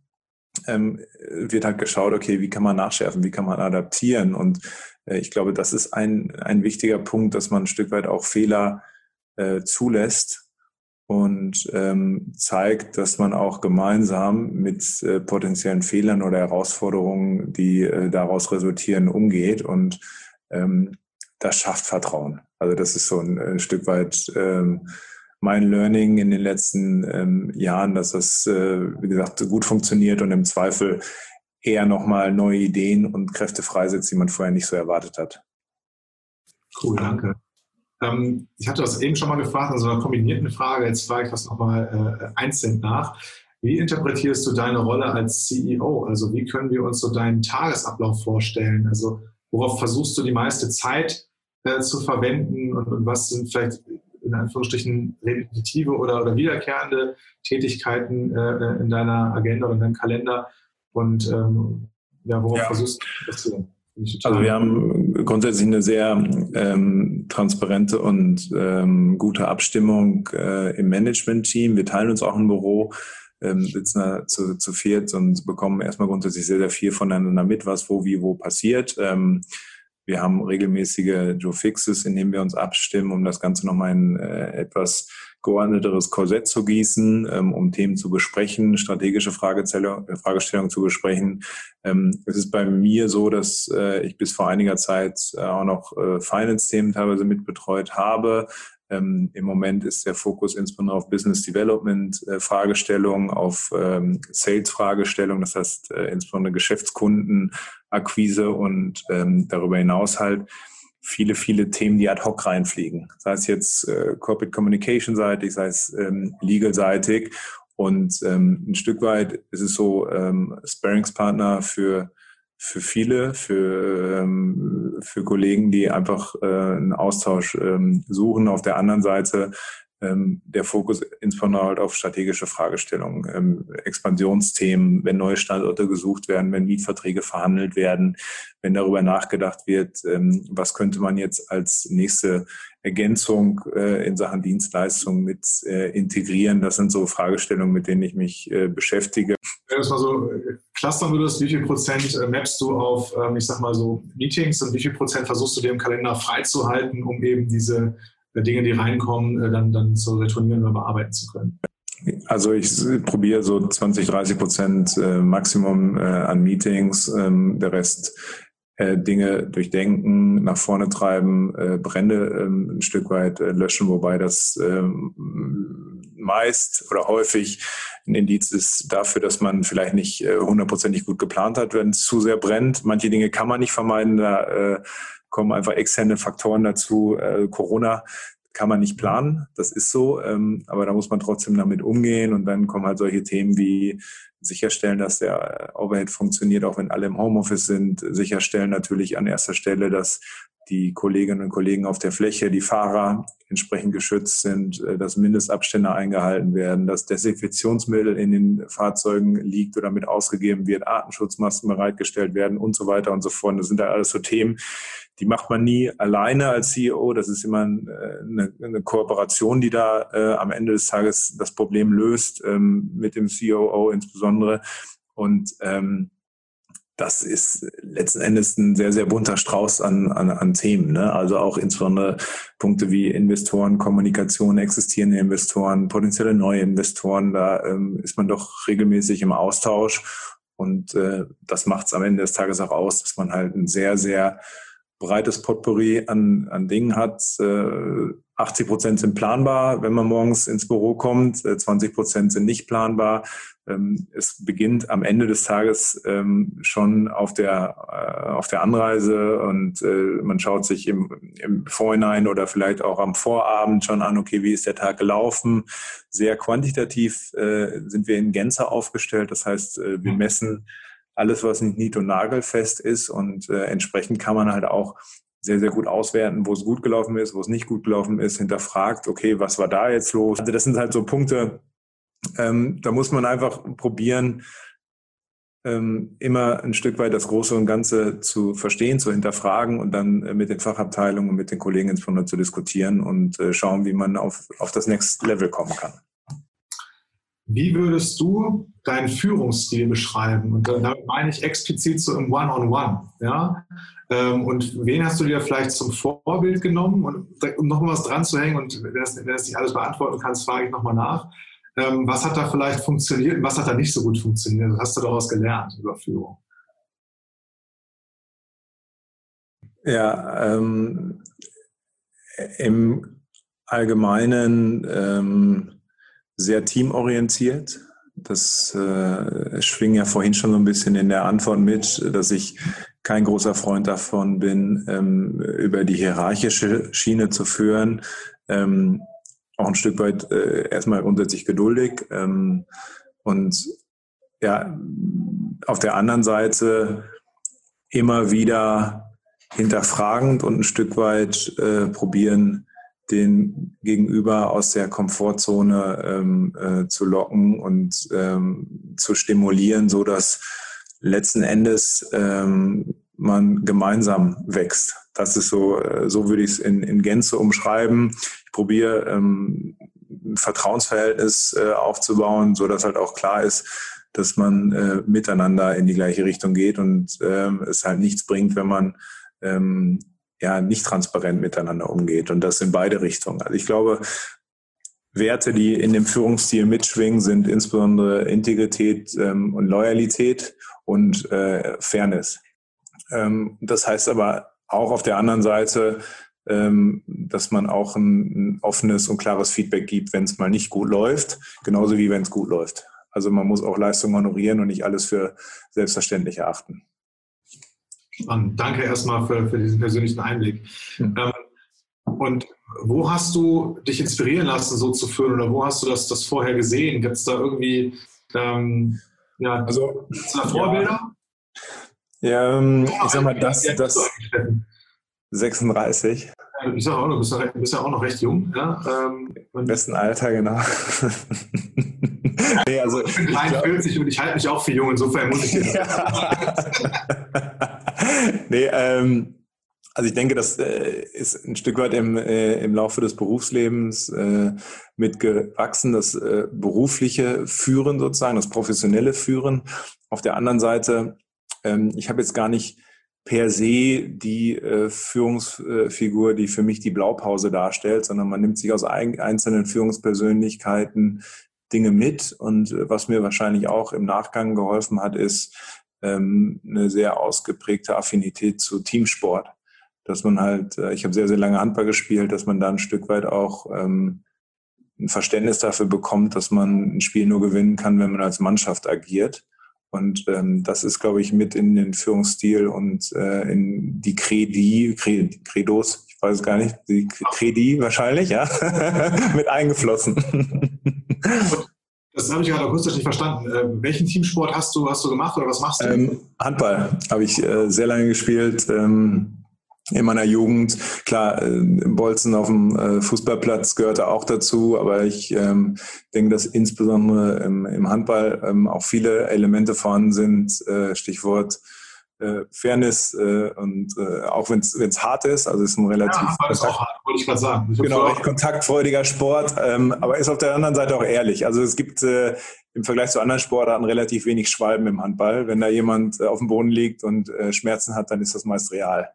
ähm, wird halt geschaut, okay, wie kann man nachschärfen, wie kann man adaptieren und äh, ich glaube, das ist ein, ein wichtiger Punkt, dass man ein Stück weit auch Fehler äh, zulässt und ähm, zeigt, dass man auch gemeinsam mit äh, potenziellen Fehlern oder Herausforderungen, die äh, daraus resultieren, umgeht. Und ähm, das schafft Vertrauen. Also das ist so ein, ein Stück weit ähm, mein Learning in den letzten ähm, Jahren, dass das, äh, wie gesagt, gut funktioniert und im Zweifel eher nochmal neue Ideen und Kräfte freisetzt, die man vorher nicht so erwartet hat. Cool, danke. Ähm, ich hatte das eben schon mal gefragt, also eine kombinierte Frage, jetzt frage ich das nochmal äh, einzeln nach. Wie interpretierst du deine Rolle als CEO? Also wie können wir uns so deinen Tagesablauf vorstellen? Also worauf versuchst du die meiste Zeit äh, zu verwenden und, und, was sind vielleicht in Anführungsstrichen repetitive oder, oder wiederkehrende Tätigkeiten äh, in deiner Agenda oder in deinem Kalender, und ähm, ja, worauf ja. versuchst du zu passieren? Also wir haben grundsätzlich eine sehr ähm, transparente und ähm, gute Abstimmung äh, im Management-Team. Wir teilen uns auch ein Büro, ähm, sitzen da zu, zu viert und bekommen erstmal grundsätzlich sehr, sehr viel voneinander mit, was wo, wie, wo passiert. Ähm, wir haben regelmäßige Joe Fixes, in denen wir uns abstimmen, um das Ganze nochmal in äh, etwas geordneteres Korsett zu gießen, ähm, um Themen zu besprechen, strategische Fragestellungen zu besprechen. Ähm, es ist bei mir so, dass äh, ich bis vor einiger Zeit äh, auch noch äh, Finance-Themen teilweise mitbetreut habe. Ähm, Im Moment ist der Fokus insbesondere auf Business Development äh, Fragestellungen, auf ähm, Sales Fragestellungen, das heißt äh, insbesondere Geschäftskundenakquise und ähm, darüber hinaus halt viele, viele Themen, die ad hoc reinfliegen. Sei es jetzt äh, Corporate Communication seitig, sei es ähm, legal seitig. Und ähm, ein Stück weit ist es so, ähm, Sparringspartner für, für viele, für, ähm, für Kollegen, die einfach äh, einen Austausch ähm, suchen. Auf der anderen Seite ähm, der Fokus insbesondere halt auf strategische Fragestellungen, ähm, Expansionsthemen, wenn neue Standorte gesucht werden, wenn Mietverträge verhandelt werden, wenn darüber nachgedacht wird, ähm, was könnte man jetzt als nächste Ergänzung äh, in Sachen Dienstleistungen mit äh, integrieren. Das sind so Fragestellungen, mit denen ich mich äh, beschäftige. Wenn du es mal so clustern würdest, wie viel Prozent mappst du auf, ich sag mal so, Meetings und wie viel Prozent versuchst du dir im Kalender freizuhalten, um eben diese Dinge, die reinkommen, äh, dann, dann zu retournieren oder bearbeiten zu können? Also ich probiere so 20, 30 Prozent äh, Maximum äh, an Meetings, ähm, der Rest Dinge durchdenken, nach vorne treiben, Brände ähm, ein Stück weit löschen, wobei das ähm, meist oder häufig ein Indiz ist dafür, dass man vielleicht nicht hundertprozentig gut geplant hat, wenn es zu sehr brennt. Manche Dinge kann man nicht vermeiden, da kommen einfach externe Faktoren dazu. Äh, Corona kann man nicht planen, das ist so, ähm, aber da muss man trotzdem damit umgehen und dann kommen halt solche Themen wie sicherstellen, dass der Overhead funktioniert, auch wenn alle im Homeoffice sind, sicherstellen natürlich an erster Stelle, dass die Kolleginnen und Kollegen auf der Fläche, die Fahrer entsprechend geschützt sind, äh, dass Mindestabstände eingehalten werden, dass Desinfektionsmittel in den Fahrzeugen liegt oder mit ausgegeben wird, Artenschutzmasken bereitgestellt werden und so weiter und so fort. Das sind da alles so Themen, die macht man nie alleine als CEO. Das ist immer eine, eine Kooperation, die da äh, am Ende des Tages das Problem löst, ähm, mit dem COO insbesondere. Und ähm, das ist letzten Endes ein sehr, sehr bunter Strauß an, an, an Themen. Ne? Also auch insbesondere Punkte wie Investoren, Kommunikation, existierende Investoren, potenzielle neue Investoren. Da ähm, ist man doch regelmäßig im Austausch. Und äh, das macht es am Ende des Tages auch aus, dass man halt ein sehr, sehr breites Potpourri an, an Dingen hat. Äh, 80 Prozent sind planbar, wenn man morgens ins Büro kommt, 20 äh, Prozent sind nicht planbar. Ähm, es beginnt am Ende des Tages ähm, schon auf der, äh, auf der Anreise und äh, man schaut sich im, im Vorhinein oder vielleicht auch am Vorabend schon an, okay, wie ist der Tag gelaufen? Sehr quantitativ sind wir in Gänze aufgestellt. Das heißt, wir mhm. messen alles, was nicht nied- und nagelfest ist. Und äh, entsprechend kann man halt auch sehr, sehr gut auswerten, wo es gut gelaufen ist, wo es nicht gut gelaufen ist, hinterfragt, okay, was war da jetzt los? Also das sind halt so Punkte, ähm, da muss man einfach probieren, ähm, immer ein Stück weit das Große und Ganze zu verstehen, zu hinterfragen und dann äh, mit den Fachabteilungen und mit den Kollegen insbesondere zu diskutieren und äh, schauen, wie man auf, auf das Next Level kommen kann. Wie würdest du deinen Führungsstil beschreiben? Und damit meine ich explizit so im One-on-One. -on -One, ja? Ähm, und wen hast du dir vielleicht zum Vorbild genommen? Und um noch mal was dran zu hängen, und wenn du das nicht alles beantworten kannst, frage ich nochmal nach. Ähm, was hat da vielleicht funktioniert und was hat da nicht so gut funktioniert? Was hast du daraus gelernt über Führung? Ja, ähm, im Allgemeinen ähm, sehr teamorientiert. Das äh, schwing ja vorhin schon so ein bisschen in der Antwort mit, dass ich kein großer Freund davon bin, ähm, über die hierarchische Schiene zu führen. Ähm, auch ein Stück weit äh, erstmal grundsätzlich geduldig. Ähm, und ja, auf der anderen Seite immer wieder hinterfragend und ein Stück weit äh, probieren, den Gegenüber aus der Komfortzone ähm, äh, zu locken und ähm, zu stimulieren, so dass letzten Endes ähm, man gemeinsam wächst. Das ist so, äh, so würde ich es in, in Gänze umschreiben. Ich probiere ähm, ein Vertrauensverhältnis äh, aufzubauen, so dass halt auch klar ist, dass man äh, miteinander in die gleiche Richtung geht und ähm, es halt nichts bringt, wenn man ähm, ja nicht transparent miteinander umgeht und das in beide Richtungen. Also ich glaube, Werte, die in dem Führungsstil mitschwingen, sind insbesondere Integrität ähm, und Loyalität und äh, Fairness. Ähm, das heißt aber auch auf der anderen Seite, ähm, dass man auch ein, ein, offenes und klares Feedback gibt, wenn es mal nicht gut läuft, genauso wie wenn es gut läuft. Also man muss auch Leistung honorieren und nicht alles für selbstverständlich erachten. Spannend. Danke erstmal für, für diesen persönlichen Einblick. Mhm. Ähm, und wo hast du dich inspirieren lassen, so zu führen oder wo hast du das, das vorher gesehen? Gibt es da irgendwie ähm, ja, also, da Vorbilder? Ja, ähm, ich sag mal, das, das 36. Ich sag auch noch, du bist, ja, ja auch noch recht jung. Ja? Ähm, Im besten Alter, genau. nee, also, ich bin 43 und ich halte mich auch für jung, insofern muss ich ja. Nee, ähm, also ich denke, das äh, ist ein Stück weit im, äh, im Laufe des Berufslebens äh, mitgewachsen, das äh, berufliche Führen sozusagen, das professionelle Führen. Auf der anderen Seite, ähm, ich habe jetzt gar nicht per se die äh, Führungsfigur, die für mich die Blaupause darstellt, sondern man nimmt sich aus ein, einzelnen Führungspersönlichkeiten Dinge mit. Und äh, was mir wahrscheinlich auch im Nachgang geholfen hat, ist ähm, eine sehr ausgeprägte Affinität zu Teamsport dass man halt, äh, ich habe sehr, sehr lange Handball gespielt, dass man da ein Stück weit auch ähm, ein Verständnis dafür bekommt, dass man ein Spiel nur gewinnen kann, wenn man als Mannschaft agiert. Und ähm, das ist, glaube ich, mit in den Führungsstil und äh, in die Credi, Credos, ich weiß es gar nicht, die Credi wahrscheinlich, ja, mit eingeflossen. Das habe ich gerade akustisch nicht verstanden. Äh, welchen Teamsport hast du, hast du gemacht oder was machst du? Ähm, Handball habe ich äh, sehr lange gespielt. Ähm, in meiner Jugend. Klar, äh, Bolzen auf dem äh, Fußballplatz gehörte auch dazu, aber ich ähm, denke, dass insbesondere im, im Handball ähm, auch viele Elemente vorhanden sind. Äh, Stichwort äh, Fairness äh, und äh, auch wenn es hart ist, also ist ein relativ ja, ist auch hart, wollte ich gerade sagen. Ich genau, recht kontaktfreudiger Sport, ähm, aber ist auf der anderen Seite auch ehrlich. Also es gibt äh, im Vergleich zu anderen Sportarten relativ wenig Schwalben im Handball. Wenn da jemand äh, auf dem Boden liegt und äh, Schmerzen hat, dann ist das meist real.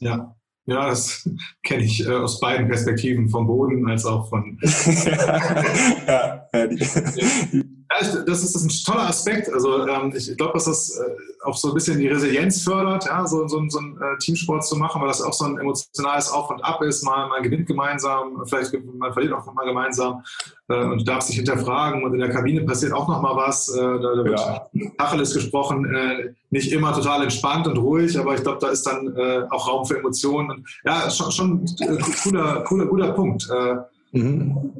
Ja, ja, das kenne ich äh, aus beiden Perspektiven, vom Boden als auch von. ja, ja, die, das ist, das ist ein toller Aspekt. Also ähm, ich glaube, dass das äh, auch so ein bisschen die Resilienz fördert, ja, so, so, so einen äh, Teamsport zu machen, weil das auch so ein emotionales Auf und Ab ist. Mal, man gewinnt gemeinsam, vielleicht man verliert auch mal gemeinsam äh, und darf sich hinterfragen. Und in der Kabine passiert auch noch mal was. Äh, da, da wird ja. Tacheles gesprochen, äh, nicht immer total entspannt und ruhig, aber ich glaube, da ist dann äh, auch Raum für Emotionen. Und, ja, schon, schon äh, cooler, cooler, guter Punkt. Äh, Mhm.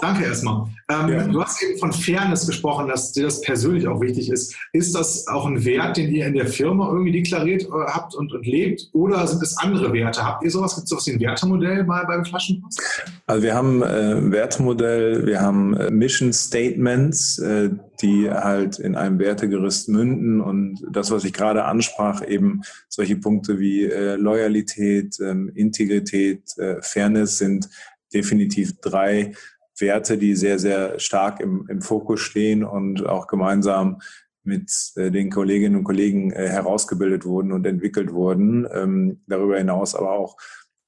Danke erstmal. Ähm, ja. Du hast eben von Fairness gesprochen, dass dir das persönlich auch wichtig ist. Ist das auch ein Wert, den ihr in der Firma irgendwie deklariert äh, habt und, und lebt? Oder sind es andere Werte? Habt ihr sowas? Gibt es sowas wie ein Wertemodell bei, beim Flaschenpost? Also wir haben äh, ein Wertemodell, wir haben äh, Mission Statements, äh, die halt in einem Wertegerüst münden und das, was ich gerade ansprach, eben solche Punkte wie äh, Loyalität, ähm, Integrität, Fairness sind definitiv drei Werte, die sehr, sehr stark im, im Fokus stehen und auch gemeinsam mit äh, den Kolleginnen und Kollegen äh, herausgebildet wurden und entwickelt wurden. Ähm, darüber hinaus aber auch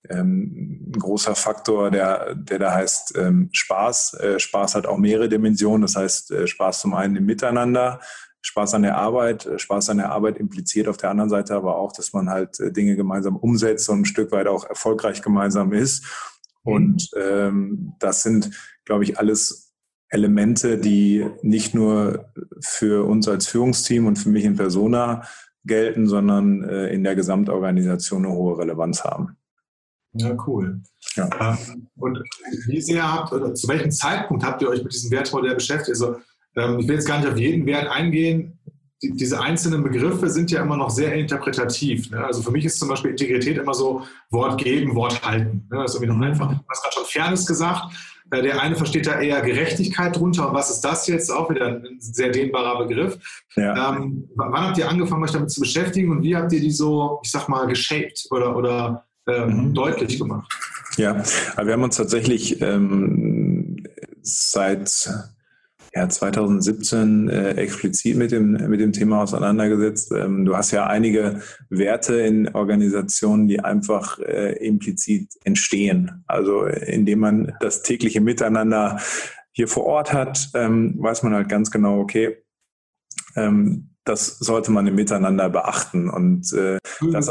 ähm, ein großer Faktor, der, der da heißt ähm, Spaß. Äh, Spaß hat auch mehrere Dimensionen. Das heißt, äh, Spaß zum einen im Miteinander, Spaß an der Arbeit. Äh, Spaß an der Arbeit impliziert auf der anderen Seite aber auch, dass man halt äh, Dinge gemeinsam umsetzt und ein Stück weit auch erfolgreich gemeinsam ist. Und ähm, das sind, glaube ich, alles Elemente, die nicht nur für uns als Führungsteam und für mich in Persona gelten, sondern äh, in der Gesamtorganisation eine hohe Relevanz haben. Ja, cool. Ja. Ähm, und wie sehr habt oder zu welchem Zeitpunkt habt ihr euch mit diesem Wertmodell beschäftigt? Also ähm, ich will jetzt gar nicht auf jeden Wert eingehen diese einzelnen Begriffe sind ja immer noch sehr interpretativ. Ne? Also für mich ist zum Beispiel Integrität immer so Wort geben, Wort halten. Ne? Das ist irgendwie noch einfach. Du hast gerade schon Fairness gesagt. Äh, der eine versteht da eher Gerechtigkeit drunter. Und was ist das jetzt? Auch wieder ein sehr dehnbarer Begriff. Ja. Ähm, wann habt ihr angefangen, euch damit zu beschäftigen und wie habt ihr die so, ich sag mal, geshaped oder, oder ähm, mhm. deutlich gemacht? Ja, wir haben uns tatsächlich ähm, seit ja, 2017 äh, explizit mit dem, mit dem Thema auseinandergesetzt. Ähm, du hast ja einige Werte in Organisationen, die einfach äh, implizit entstehen. Also indem man das tägliche Miteinander hier vor Ort hat, ähm, weiß man halt ganz genau, okay, ähm, das sollte man im Miteinander beachten. Und äh, das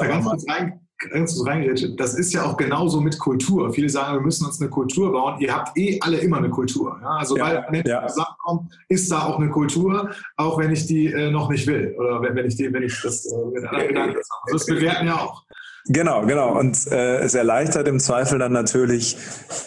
einfach mal das ist ja auch genauso mit Kultur. Viele sagen, wir müssen uns eine Kultur bauen. Ihr habt eh alle immer eine Kultur. Ja? Also, ja, weil Menschen ja. zusammenkommen, ist da auch eine Kultur, auch wenn ich die äh, noch nicht will. Oder wenn, wenn ich die, wenn ich das äh, mit anderen Gedanken Das bewerten ja auch. Genau, genau. Und äh, es erleichtert im Zweifel dann natürlich,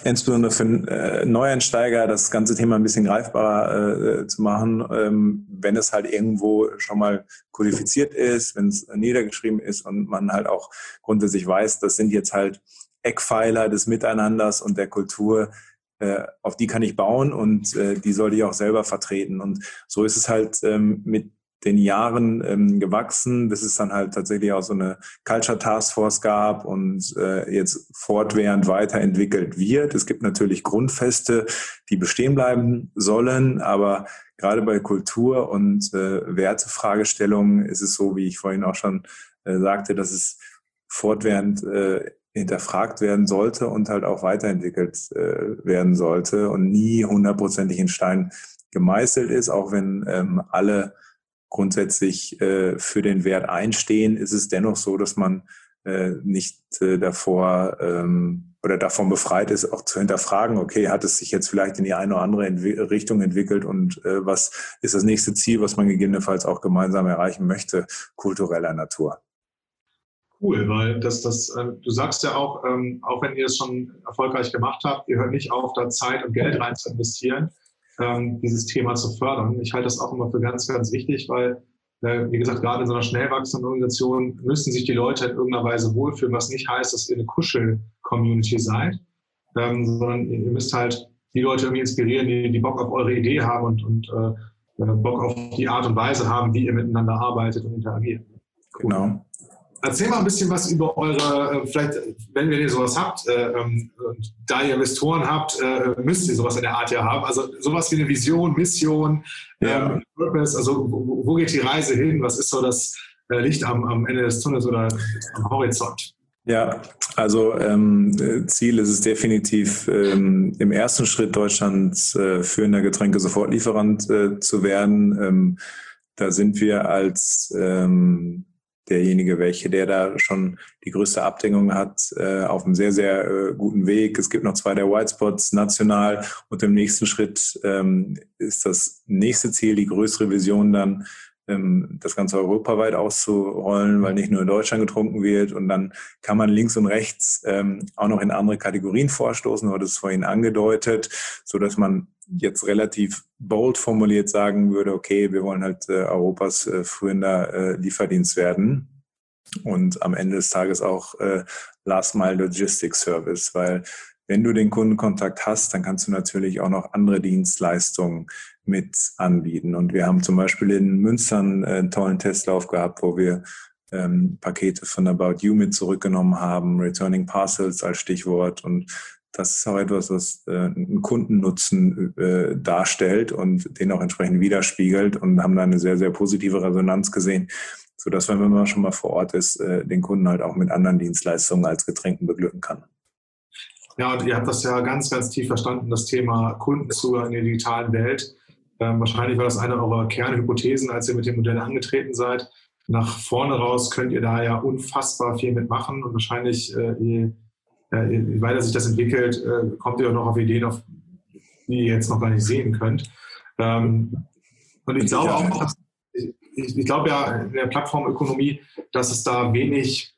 insbesondere für äh, Neueinsteiger, das ganze Thema ein bisschen greifbarer äh, zu machen, ähm, wenn es halt irgendwo schon mal kodifiziert ist, wenn es niedergeschrieben ist und man halt auch grundsätzlich weiß, das sind jetzt halt Eckpfeiler des Miteinanders und der Kultur, äh, auf die kann ich bauen und äh, die sollte ich auch selber vertreten. Und so ist es halt ähm, mit den Jahren ähm, gewachsen, bis es dann halt tatsächlich auch so eine Culture Task Force gab und äh, jetzt fortwährend weiterentwickelt wird. Es gibt natürlich Grundfeste, die bestehen bleiben sollen, aber gerade bei Kultur und äh, Wertefragestellungen ist es so, wie ich vorhin auch schon äh, sagte, dass es fortwährend äh, hinterfragt werden sollte und halt auch weiterentwickelt äh, werden sollte und nie hundertprozentig in Stein gemeißelt ist, auch wenn ähm, alle grundsätzlich äh, für den Wert einstehen, ist es dennoch so, dass man äh, nicht äh, davor ähm, oder davon befreit ist, auch zu hinterfragen, okay, hat es sich jetzt vielleicht in die eine oder andere Entwi Richtung entwickelt und äh, was ist das nächste Ziel, was man gegebenenfalls auch gemeinsam erreichen möchte, kultureller Natur? Cool, weil das, das, äh, du sagst ja auch, ähm, auch wenn ihr es schon erfolgreich gemacht habt, ihr hört nicht auf, da Zeit und Geld rein zu investieren, ähm, dieses Thema zu fördern. Ich halte das auch immer für ganz, ganz wichtig, weil, äh, wie gesagt, gerade in so einer schnell wachsenden Organisation müssen sich die Leute in irgendeiner Weise wohlfühlen, was nicht heißt, dass ihr eine Kuschel-Community seid, ähm, sondern ihr müsst halt die Leute irgendwie inspirieren, die, die Bock auf eure Idee haben und, und äh, Bock auf die Art und Weise haben, wie ihr miteinander arbeitet und interagiert. Cool. Genau. Erzähl mal ein bisschen was über eure, äh, vielleicht, wenn ihr sowas habt, äh, ähm, da ihr Investoren habt, äh, müsst ihr sowas in der Art ja haben. Also sowas wie eine Vision, Mission, ja. ähm, Purpose, also wo, wo, geht die Reise hin? Was ist so das äh, Licht am, am, Ende des Tunnels oder am Horizont? Ja, also ähm, Ziel ist es definitiv, ähm, im ersten Schritt Deutschlands äh, führender Getränke-Sofortlieferant äh, zu werden. Ähm, da sind wir als ähm, derjenige, welche, der da schon die größte Abdeckung hat, äh, auf einem sehr, sehr äh, guten Weg. Es gibt noch zwei der White Spots national und im nächsten Schritt ähm, ist das nächste Ziel, die größere Vision dann, das Ganze europaweit auszurollen, weil nicht nur in Deutschland getrunken wird. Und dann kann man links und rechts ähm, auch noch in andere Kategorien vorstoßen, wurde es vorhin angedeutet, so dass man jetzt relativ bold formuliert sagen würde, okay, wir wollen halt äh, Europas äh, führender äh, Lieferdienst werden. Und am Ende des Tages auch Last Mile Logistics Service, weil wenn du den Kundenkontakt hast, dann kannst du natürlich auch noch andere Dienstleistungen mit anbieten. Und wir haben zum Beispiel in Münstern äh, einen tollen Testlauf gehabt, wo wir ähm, Pakete von About You mit zurückgenommen haben, Returning Parcels als Stichwort und das ist auch etwas, was äh, einen Kundennutzen äh, darstellt und den auch entsprechend widerspiegelt und haben da eine sehr, sehr positive Resonanz gesehen, sodass man, wenn man schon mal vor Ort ist, äh, den Kunden halt auch mit anderen Dienstleistungen als Getränken beglücken kann. Ja, und ihr habt das ja ganz, ganz tief verstanden, das Thema Kundenzugang in der digitalen Welt. Ähm, wahrscheinlich war das eine eurer Kernhypothesen, als ihr mit dem Modell angetreten seid. Nach vorne raus könnt ihr da ja unfassbar viel mitmachen und wahrscheinlich, äh, je äh, je weiter sich das entwickelt, äh, kommt ihr auch noch auf Ideen, auf die ihr jetzt noch gar nicht sehen könnt. Ähm, und ich glaube auch, ich, ich glaube ja in der Plattformökonomie, dass es da wenig,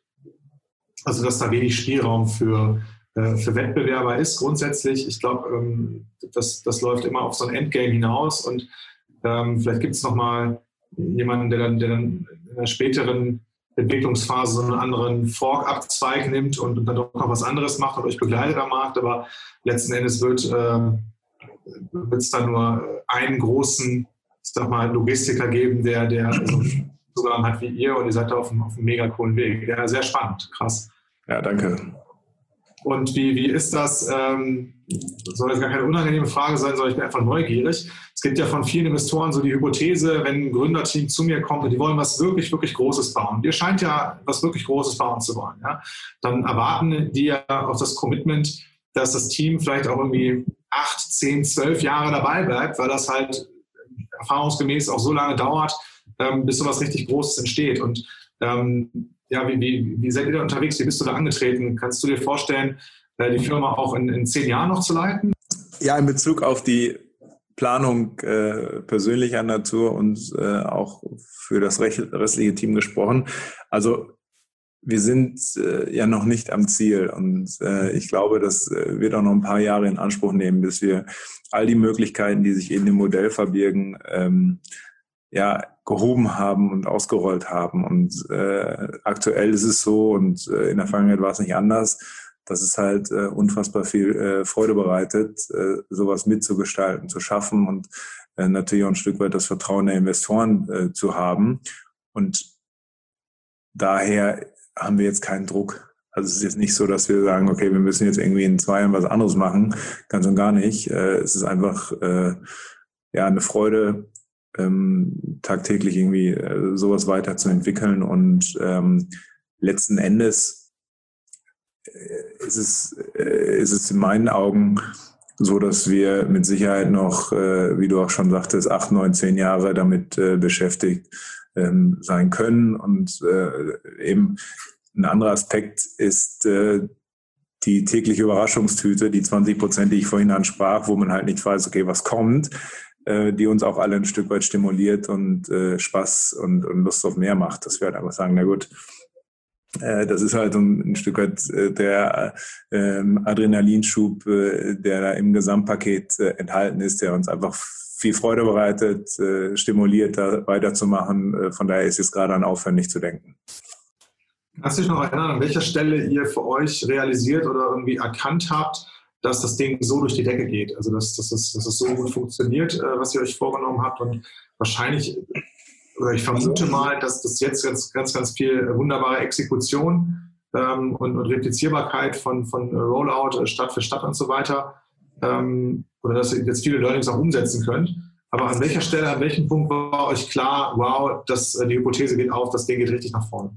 also dass da wenig Spielraum für, für Wettbewerber ist grundsätzlich. Ich glaube, ähm, das, das läuft immer auf so ein Endgame hinaus und ähm, vielleicht gibt es nochmal jemanden, der dann, der dann in einer späteren Entwicklungsphase so einen anderen Fork-Abzweig nimmt und, dann doch noch was anderes macht und euch begleitet am Markt. Aber letzten Endes wird äh, es dann nur einen großen, ich sag mal, Logistiker geben, der, der so Zugang hat wie ihr und ihr seid da auf einem, auf einem mega coolen Weg. Ja, sehr spannend, krass. Ja, danke. Und wie, wie ist das? Ähm, soll jetzt gar keine unangenehme Frage sein, sondern ich bin einfach neugierig. Es gibt ja von vielen Investoren so die Hypothese, wenn ein Gründerteam zu mir kommt und die wollen was wirklich, wirklich Großes bauen. Ihr scheint ja was wirklich Großes bauen zu wollen. Ja? Dann erwarten die ja auch das Commitment, dass das Team vielleicht auch irgendwie acht, zehn, zwölf Jahre dabei bleibt, weil das halt erfahrungsgemäß auch so lange dauert, ähm, bis so was richtig Großes entsteht. Und ähm, ja, wie, wie, wie seid ihr da unterwegs? Wie bist du da angetreten? Kannst du dir vorstellen, äh, die Firma auch in, in zehn Jahren noch zu leiten? Ja, in Bezug auf die Planung äh, persönlicher Natur und äh, auch für das restliche Team gesprochen. Also wir sind äh, ja noch nicht am Ziel und äh, ich glaube, das äh, wird auch noch ein paar Jahre in Anspruch nehmen, bis wir all die Möglichkeiten, die sich in dem Modell verbirgen, ähm, ja, gehoben haben und ausgerollt haben. Und äh, aktuell ist es so und äh, in der Vergangenheit war es nicht anders, dass es halt äh, unfassbar viel äh, Freude bereitet, äh, sowas mitzugestalten, zu schaffen und äh, natürlich auch ein Stück weit das Vertrauen der Investoren äh, zu haben. Und daher haben wir jetzt keinen Druck. Also es ist jetzt nicht so, dass wir sagen, okay, wir müssen jetzt irgendwie in zwei Jahren was anderes machen. Ganz und gar nicht. Äh, es ist einfach äh, ja eine Freude, ähm, tagtäglich irgendwie äh, sowas weiterzuentwickeln. Und ähm, letzten Endes äh, ist es, äh, ist es in meinen Augen so, dass wir mit Sicherheit noch, äh, wie du auch schon sagtest, acht, neun, zehn Jahre damit äh, beschäftigt ähm, sein können. Und äh, eben ein anderer Aspekt ist äh, die tägliche Überraschungstüte, die 20 Prozent, die ich vorhin ansprach, wo man halt nicht weiß, okay, was kommt, die uns auch alle ein Stück weit stimuliert und äh, Spaß und, und Lust auf mehr macht. Dass wir halt einfach sagen, na gut, äh, das ist halt ein, ein Stück weit äh, der ähm, Adrenalinschub, äh, der da im Gesamtpaket enthalten ist, der uns einfach viel Freude bereitet, stimuliert, da weiterzumachen. Von daher ist es gerade an Aufhören nicht zu denken. Kannst du dich noch erinnern, an welcher Stelle ihr für euch realisiert oder irgendwie erkannt habt, dass das Ding so durch die Decke geht? Also, dass, dass, es, dass es so gut funktioniert, was ihr euch vorgenommen habt und wahrscheinlich oder ich vermute mal, dass das jetzt ganz, ganz, ganz viel wunderbare Exekution ähm, und, und, Replizierbarkeit von, von Rollout äh, Stadt für Stadt und so weiter ähm, oder dass ihr jetzt viele Learnings auch umsetzen könnt. Aber an welcher Stelle, an welchem Punkt war euch klar, wow, das, äh, die Hypothese geht auf, das Ding geht richtig nach vorne?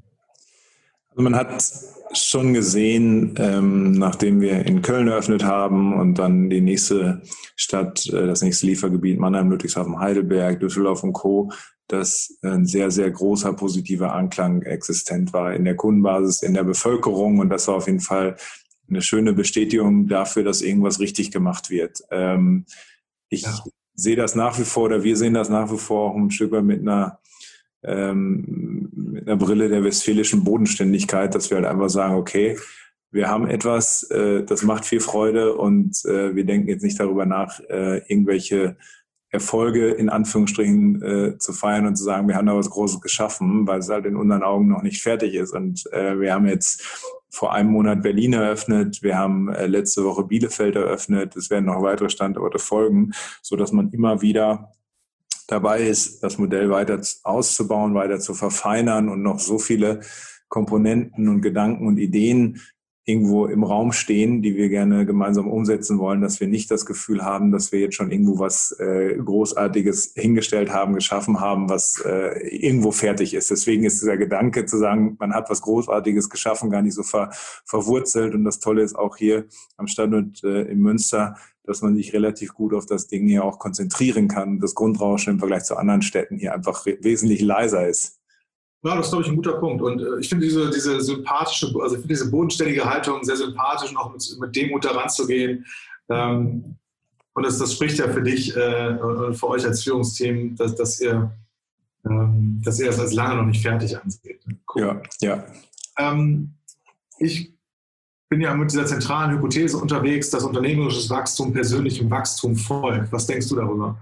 Also man hat schon gesehen, ähm, nachdem wir in Köln eröffnet haben und dann die nächste Stadt, äh, das nächste Liefergebiet Mannheim, Ludwigshafen, Heidelberg, Düsseldorf und Co., dass ein sehr, sehr großer positiver Anklang existent war in der Kundenbasis, in der Bevölkerung. Und das war auf jeden Fall eine schöne Bestätigung dafür, dass irgendwas richtig gemacht wird. Ähm, ich ja. sehe das nach wie vor, oder wir sehen das nach wie vor auch ein Stück weit mit einer, ähm, mit einer Brille der westfälischen Bodenständigkeit, dass wir halt einfach sagen, okay, wir haben etwas, äh, das macht viel Freude und äh, wir denken jetzt nicht darüber nach, äh, irgendwelche Erfolge in Anführungsstrichen äh, zu feiern und zu sagen, wir haben da was Großes geschaffen, weil es halt in unseren Augen noch nicht fertig ist. Und äh, wir haben jetzt vor einem Monat Berlin eröffnet, wir haben äh, letzte Woche Bielefeld eröffnet, es werden noch weitere Standorte folgen, so dass man immer wieder dabei ist, das Modell weiter auszubauen, weiter zu verfeinern und noch so viele Komponenten und Gedanken und Ideen irgendwo im Raum stehen, die wir gerne gemeinsam umsetzen wollen, dass wir nicht das Gefühl haben, dass wir jetzt schon irgendwo was äh, Großartiges hingestellt haben, geschaffen haben, was äh, irgendwo fertig ist. Deswegen ist dieser Gedanke zu sagen, man hat was Großartiges geschaffen, gar nicht so ver, verwurzelt. Und das Tolle ist auch hier am Standort äh, in Münster, dass man sich relativ gut auf das Ding hier auch konzentrieren kann. Das Grundrauschen im Vergleich zu anderen Städten hier einfach wesentlich leiser ist. Ja, das ist, glaube ich, ein guter Punkt. Und äh, ich finde diese, diese sympathische, also ich finde diese bodenständige Haltung sehr sympathisch und auch mit, mit Demut daran zu gehen. Ähm, und das, das spricht ja für dich äh, und für euch als Führungsteam, dass, dass, ihr, ähm, dass ihr das als lange noch nicht fertig anseht. Cool. Ja, ja. Ähm, ich bin ja mit dieser zentralen Hypothese unterwegs, dass unternehmerisches Wachstum persönlichem Wachstum folgt. Was denkst du darüber?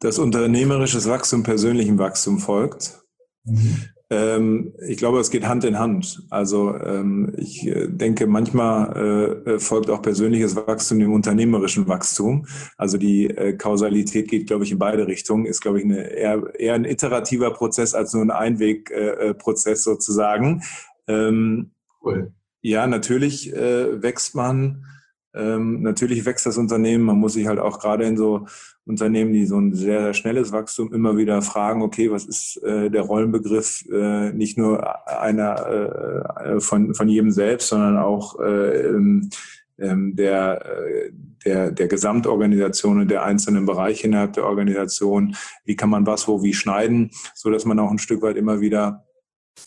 Dass unternehmerisches Wachstum persönlichem Wachstum folgt? Mhm. Ähm, ich glaube, es geht Hand in Hand. Also ähm, ich äh, denke, manchmal äh, folgt auch persönliches Wachstum dem unternehmerischen Wachstum. Also die äh, Kausalität geht, glaube ich, in beide Richtungen. Ist, glaube ich, eine, eher, eher ein iterativer Prozess als nur ein Einwegprozess äh, sozusagen. Ähm, cool. Ja, natürlich äh, wächst man. Ähm, natürlich wächst das Unternehmen. Man muss sich halt auch gerade in so Unternehmen, die so ein sehr, sehr schnelles Wachstum immer wieder fragen, okay, was ist äh, der Rollenbegriff äh, nicht nur einer äh, von, von jedem selbst, sondern auch äh, ähm, ähm der, äh, der, der Gesamtorganisation und der einzelnen Bereiche innerhalb der Organisation. Wie kann man was wo wie schneiden, so dass man auch ein Stück weit immer wieder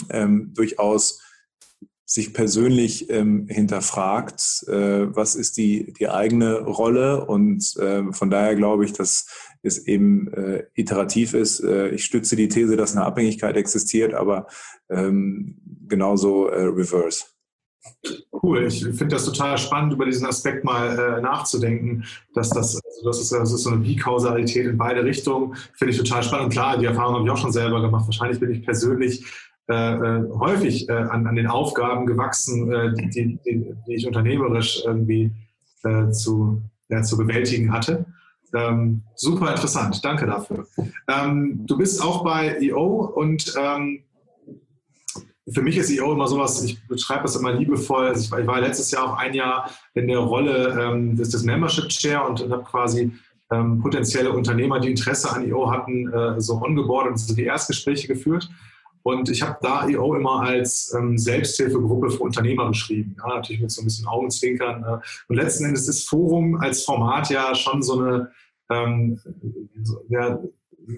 ähm, durchaus sich persönlich ähm, hinterfragt, äh, was ist die, die eigene Rolle. Und äh, von daher glaube ich, dass es eben äh, iterativ ist. Äh, ich stütze die These, dass eine Abhängigkeit existiert, aber ähm, genauso äh, reverse. Cool, ich finde das total spannend, über diesen Aspekt mal äh, nachzudenken, dass das, also das, ist, das ist so eine Bikausalität in beide Richtungen, finde ich total spannend. Und klar, die Erfahrung habe ich auch schon selber gemacht. Wahrscheinlich bin ich persönlich äh, äh häufig äh, an, an den Aufgaben gewachsen, äh, die, die, die, ich unternehmerisch irgendwie äh, zu, ja, zu bewältigen hatte. Ähm, super interessant, danke dafür. Ähm, du bist auch bei EO und ähm, für mich ist EO immer sowas, ich beschreibe das immer liebevoll. Also ich, war letztes Jahr auch ein Jahr in der Rolle ähm, des, des Membership Chair und habe quasi ähm, potenzielle Unternehmer, die Interesse an EO hatten, äh, so ongeboardet und so die Erstgespräche geführt. Und ich habe da EO immer als ähm, Selbsthilfegruppe für Unternehmer beschrieben. Ja, natürlich mit so ein bisschen Augenzwinkern. Äh. Und letzten Endes ist Forum als Format ja schon so eine, ähm, so, ja,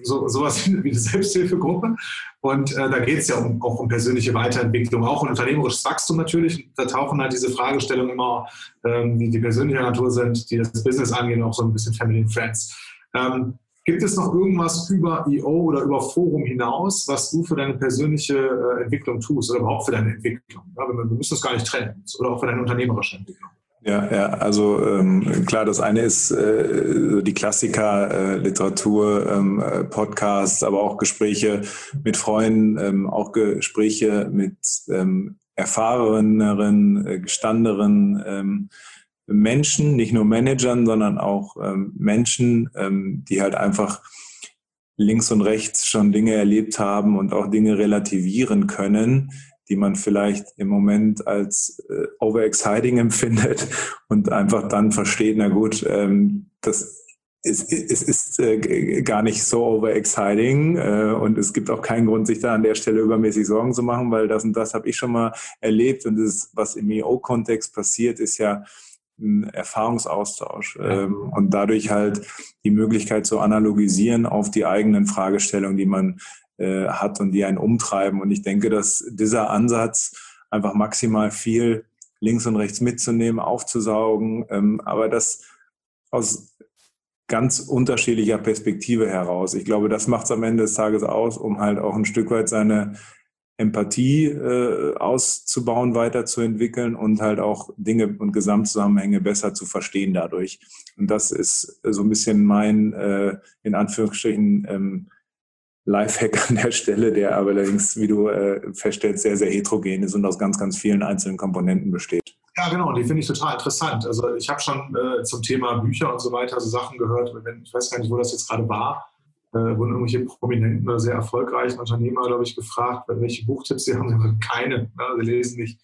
so, sowas wie eine Selbsthilfegruppe. Und äh, da geht es ja um, auch um persönliche Weiterentwicklung, auch um unternehmerisches Wachstum natürlich. Da tauchen halt diese Fragestellungen immer, ähm, die, die persönlicher Natur sind, die das Business angehen, auch so ein bisschen Family and Friends. Ähm, gibt es noch irgendwas über EO oder über Forum hinaus, was du für deine persönliche äh, Entwicklung tust oder überhaupt für deine Entwicklung? Ja, wir, wir müssen das gar nicht trennen oder auch für deine unternehmerische Entwicklung. Ja, ja, also ähm, klar, das eine ist äh, die Klassiker, äh, Literatur, ähm, äh, Podcasts, aber auch Gespräche mit Freunden, ähm, auch Gespräche mit ähm, erfahreneren, äh, gestandenen ähm, Menschen, nicht nur Managern, sondern auch ähm, Menschen, ähm, die halt einfach links und rechts schon Dinge erlebt haben und auch Dinge relativieren können, die man vielleicht im Moment als äh, overexciting empfindet und einfach dann versteht, na gut, ähm, das ist, es ist äh, gar nicht so overexciting äh, und es gibt auch keinen Grund, sich da an der Stelle übermäßig Sorgen zu machen, weil das und das habe ich schon mal erlebt und das, was im EO-Kontext passiert, ist ja ein Erfahrungsaustausch ähm, und dadurch halt die Möglichkeit zu analogisieren auf die eigenen Fragestellungen, die man äh, hat und die einen umtreiben. Und ich denke, dass dieser Ansatz einfach maximal viel links und rechts mitzunehmen, aufzusaugen, ähm, aber das aus ganz unterschiedlicher Perspektive heraus. Ich glaube, das macht es am Ende des Tages aus, um halt auch ein Stück weit seine Empathie äh, auszubauen, weiterzuentwickeln und halt auch Dinge und Gesamtzusammenhänge besser zu verstehen dadurch. Und das ist so ein bisschen mein, äh, in Anführungsstrichen, ähm, Lifehack an der Stelle, der aber allerdings, wie du äh, feststellst, sehr, sehr heterogen ist und aus ganz, ganz vielen einzelnen Komponenten besteht. Ja, genau, die finde ich total interessant. Also ich habe schon äh, zum Thema Bücher und so weiter so Sachen gehört, ich weiß gar nicht, wo das jetzt gerade war, wurden irgendwelche prominenten oder sehr erfolgreichen Unternehmer, glaube ich, gefragt, welche Buchtipps sie haben. Keine, ne? sie lesen nicht.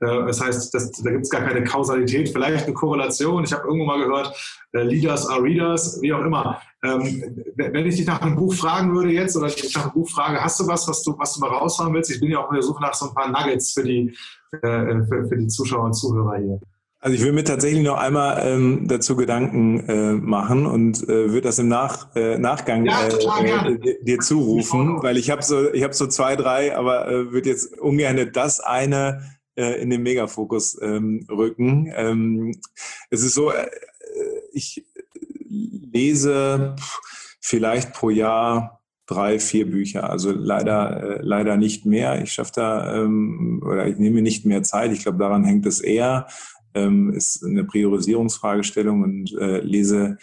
Äh, das heißt, das, da gibt es gar keine Kausalität, vielleicht eine Korrelation. Ich habe irgendwo mal gehört, äh, Leaders are Readers, wie auch immer. Ähm, wenn ich dich nach einem Buch fragen würde jetzt oder ich nach einem Buch frage, hast du was, was du, was du mal raushauen willst? Ich bin ja auch auf der Suche nach so ein paar Nuggets für die, äh, für, für die Zuschauer und Zuhörer hier. Also ich will mir tatsächlich noch einmal ähm, dazu Gedanken äh, machen und äh, würde das im Nach, äh, Nachgang ja, äh, dir, dir zurufen, weil ich habe so, ich habe so zwei, drei, aber äh, würde jetzt ungern das eine äh, in den Megafokus ähm, rücken. Ähm, es ist so, äh, ich lese vielleicht pro Jahr drei, vier Bücher. Also leider, äh, leider nicht mehr. Ich schaffe da ähm, oder ich nehme nicht mehr Zeit. Ich glaube, daran hängt es eher. Ähm, ist eine Priorisierungsfragestellung und äh, lese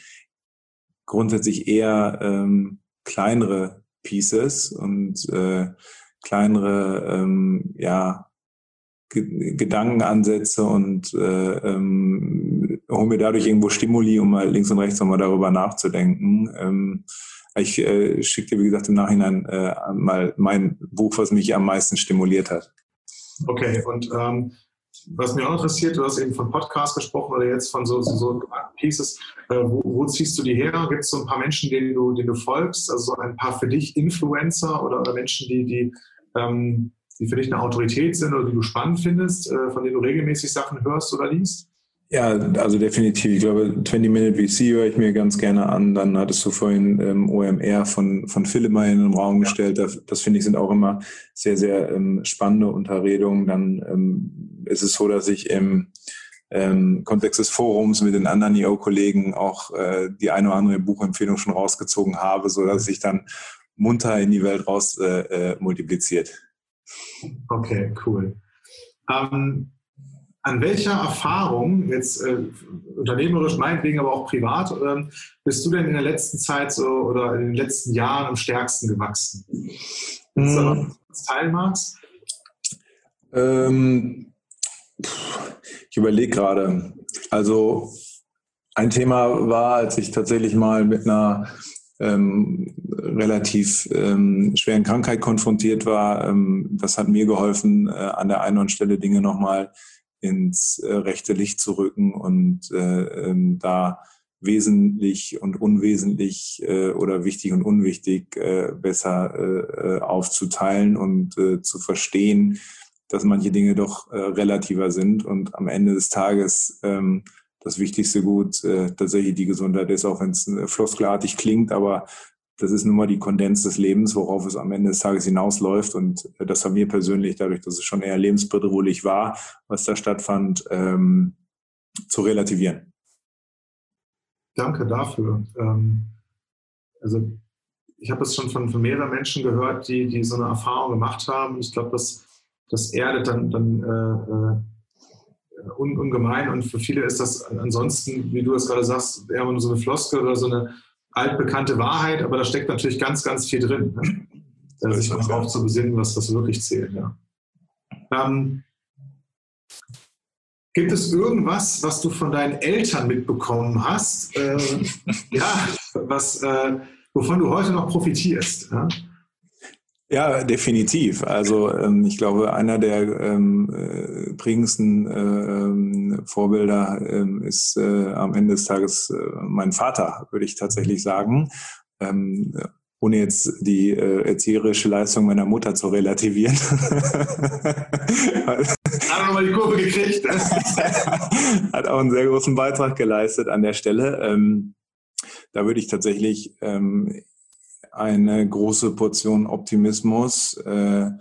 grundsätzlich eher ähm, kleinere Pieces und äh, kleinere ähm, ja, Gedankenansätze und äh, ähm, hole mir dadurch irgendwo Stimuli, um mal links und rechts nochmal darüber nachzudenken. Ähm, ich äh, schicke dir, wie gesagt, im Nachhinein äh, mal mein Buch, was mich am meisten stimuliert hat. Okay, und ähm, was mich auch interessiert, du hast eben von Podcasts gesprochen oder jetzt von so, so, so Pieces. Äh, wo, wo, ziehst du die her? Gibt es so ein paar Menschen, denen du, denen du folgst? Also so ein paar für dich Influencer oder, oder Menschen, die, die ähm, die für dich eine Autorität sind oder die du spannend findest, äh, von denen du regelmäßig Sachen hörst oder liest? Ja, also definitiv. Ich glaube, 20 Minute VC höre ich mir ganz gerne an. Dann hattest du vorhin ähm, OMR von, von Philipp mal in den Raum gestellt. Das, das finde ich sind auch immer sehr, sehr ähm, spannende Unterredungen. Dann ähm, ist es so, dass ich im ähm, Kontext des Forums mit den anderen EO-Kollegen auch äh, die eine oder andere Buchempfehlung schon rausgezogen habe, so dass sich dann munter in die Welt raus äh, äh, multipliziert. Okay, cool. Ähm, an welcher Erfahrung, jetzt äh, unternehmerisch meinetwegen, aber auch privat, äh, bist du denn in der letzten Zeit so oder in den letzten Jahren am stärksten gewachsen? Ist da was, was teilen magst? Ähm, ich überlege gerade. Also ein Thema war, als ich tatsächlich mal mit einer ähm, relativ ähm, schweren Krankheit konfrontiert war. Ähm, das hat mir geholfen, äh, an der einen Stelle Dinge nochmal ins äh, rechte Licht zu rücken und äh, ähm, da wesentlich und unwesentlich äh, oder wichtig und unwichtig äh, besser äh, aufzuteilen und äh, zu verstehen, dass manche Dinge doch äh, relativer sind und am Ende des Tages ähm, das wichtigste Gut äh, tatsächlich die Gesundheit ist, auch wenn es äh, floskelartig klingt, aber das ist nun mal die Kondens des Lebens, worauf es am Ende des Tages hinausläuft. Und äh, das haben mir persönlich, dadurch, dass es schon eher lebensbedrohlich war, was da stattfand, ähm, zu relativieren. Danke dafür. Ähm, also ich habe es schon von, von mehreren Menschen gehört, die, die so eine Erfahrung gemacht haben. Ich glaube, das, das erdet dann, dann äh, äh un, ungemein und für viele ist das ansonsten, wie du es gerade sagst, eher nur so eine Floskel oder so eine altbekannte Wahrheit, aber da steckt natürlich ganz, ganz viel drin. Ne? So sich darauf zu besinnen, was das wirklich zählt. Ja. Ähm, gibt es irgendwas, was du von deinen Eltern mitbekommen hast, äh, ja, was, äh, wovon du heute noch profitierst? Ja? Ja, definitiv. Also ähm, ich glaube, einer der ähm, äh, prägendsten äh, ähm, Vorbilder ähm, ist äh, am Ende des Tages äh, mein Vater, würde ich tatsächlich sagen. Ähm, ohne jetzt die äh, erzieherische Leistung meiner Mutter zu relativieren. Hat nochmal die Kurve gekriegt. Hat auch einen sehr großen Beitrag geleistet an der Stelle. Ähm, da würde ich tatsächlich ähm, eine große Portion Optimismus, äh,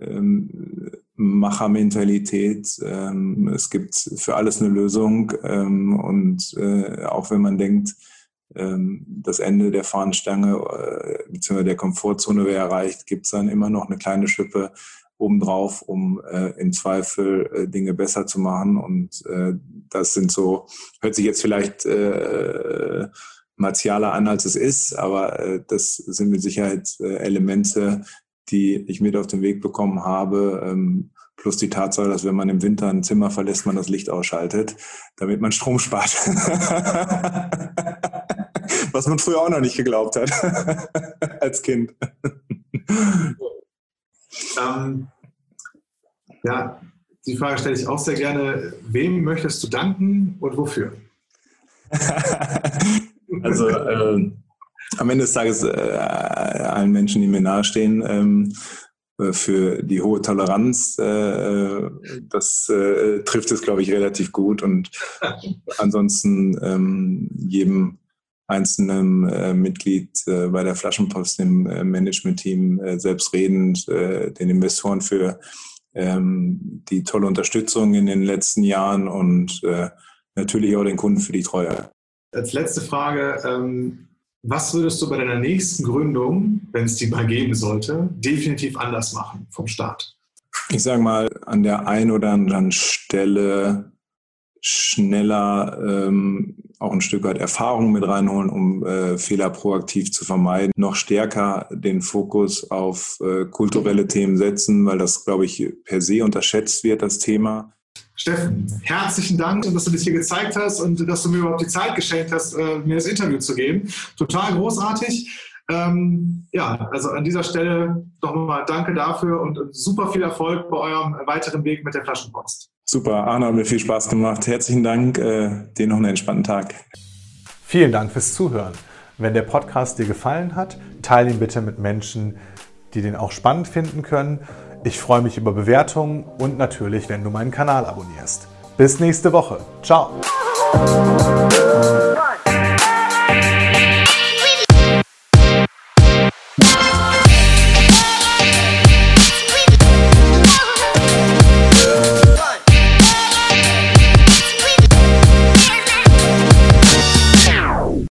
ähm, Machermentalität. Ähm, es gibt für alles eine Lösung. Ähm, und äh, auch wenn man denkt, ähm, das Ende der Fahnenstange äh, bzw. der Komfortzone wäre erreicht, gibt es dann immer noch eine kleine Schippe obendrauf, um äh, im Zweifel äh, Dinge besser zu machen. Und äh, das sind so, hört sich jetzt vielleicht äh, martialer an, als es ist, aber äh, das sind mit Sicherheit äh, Elemente, die ich mit auf den Weg bekommen habe, ähm, plus die Tatsache, dass wenn man im Winter ein Zimmer verlässt, man das Licht ausschaltet, damit man Strom spart. Was man früher auch noch nicht geglaubt hat als Kind. Ähm, ja, die Frage stelle ich auch sehr gerne. Wem möchtest du danken und wofür? Also äh, am Ende des Tages äh, allen Menschen, die mir nahestehen, ähm, äh, für die hohe Toleranz, äh, das äh, trifft es, glaube ich, relativ gut. Und ansonsten ähm, jedem einzelnen äh, Mitglied äh, bei der Flaschenpost, dem äh, Management-Team äh, selbstredend, äh, den Investoren für ähm, die tolle Unterstützung in den letzten Jahren und äh, natürlich auch den Kunden für die Treue als letzte Frage, ähm, was würdest du bei deiner nächsten Gründung, wenn es die mal geben sollte, definitiv anders machen vom Start? Ich sage mal, an der einen oder anderen Stelle schneller ähm, auch ein Stück weit Erfahrung mit reinholen, um äh, Fehler proaktiv zu vermeiden. Noch stärker den Fokus auf äh, kulturelle Themen setzen, weil das, glaube ich, per se unterschätzt wird, das Thema. Steffen, herzlichen Dank, dass du dich hier gezeigt hast und dass du mir überhaupt die Zeit geschenkt hast, äh, mir das Interview zu geben. Total großartig. Ähm, ja, also an dieser Stelle nochmal danke dafür und super viel Erfolg bei eurem weiteren Weg mit der Flaschenpost. Super, Arno, hat mir viel Spaß gemacht. Herzlichen Dank, äh, dir noch einen entspannten Tag. Vielen Dank fürs Zuhören. Wenn der Podcast dir gefallen hat, teile ihn bitte mit Menschen, die den auch spannend finden können. Ich freue mich über Bewertungen und natürlich, wenn du meinen Kanal abonnierst. Bis nächste Woche. Ciao.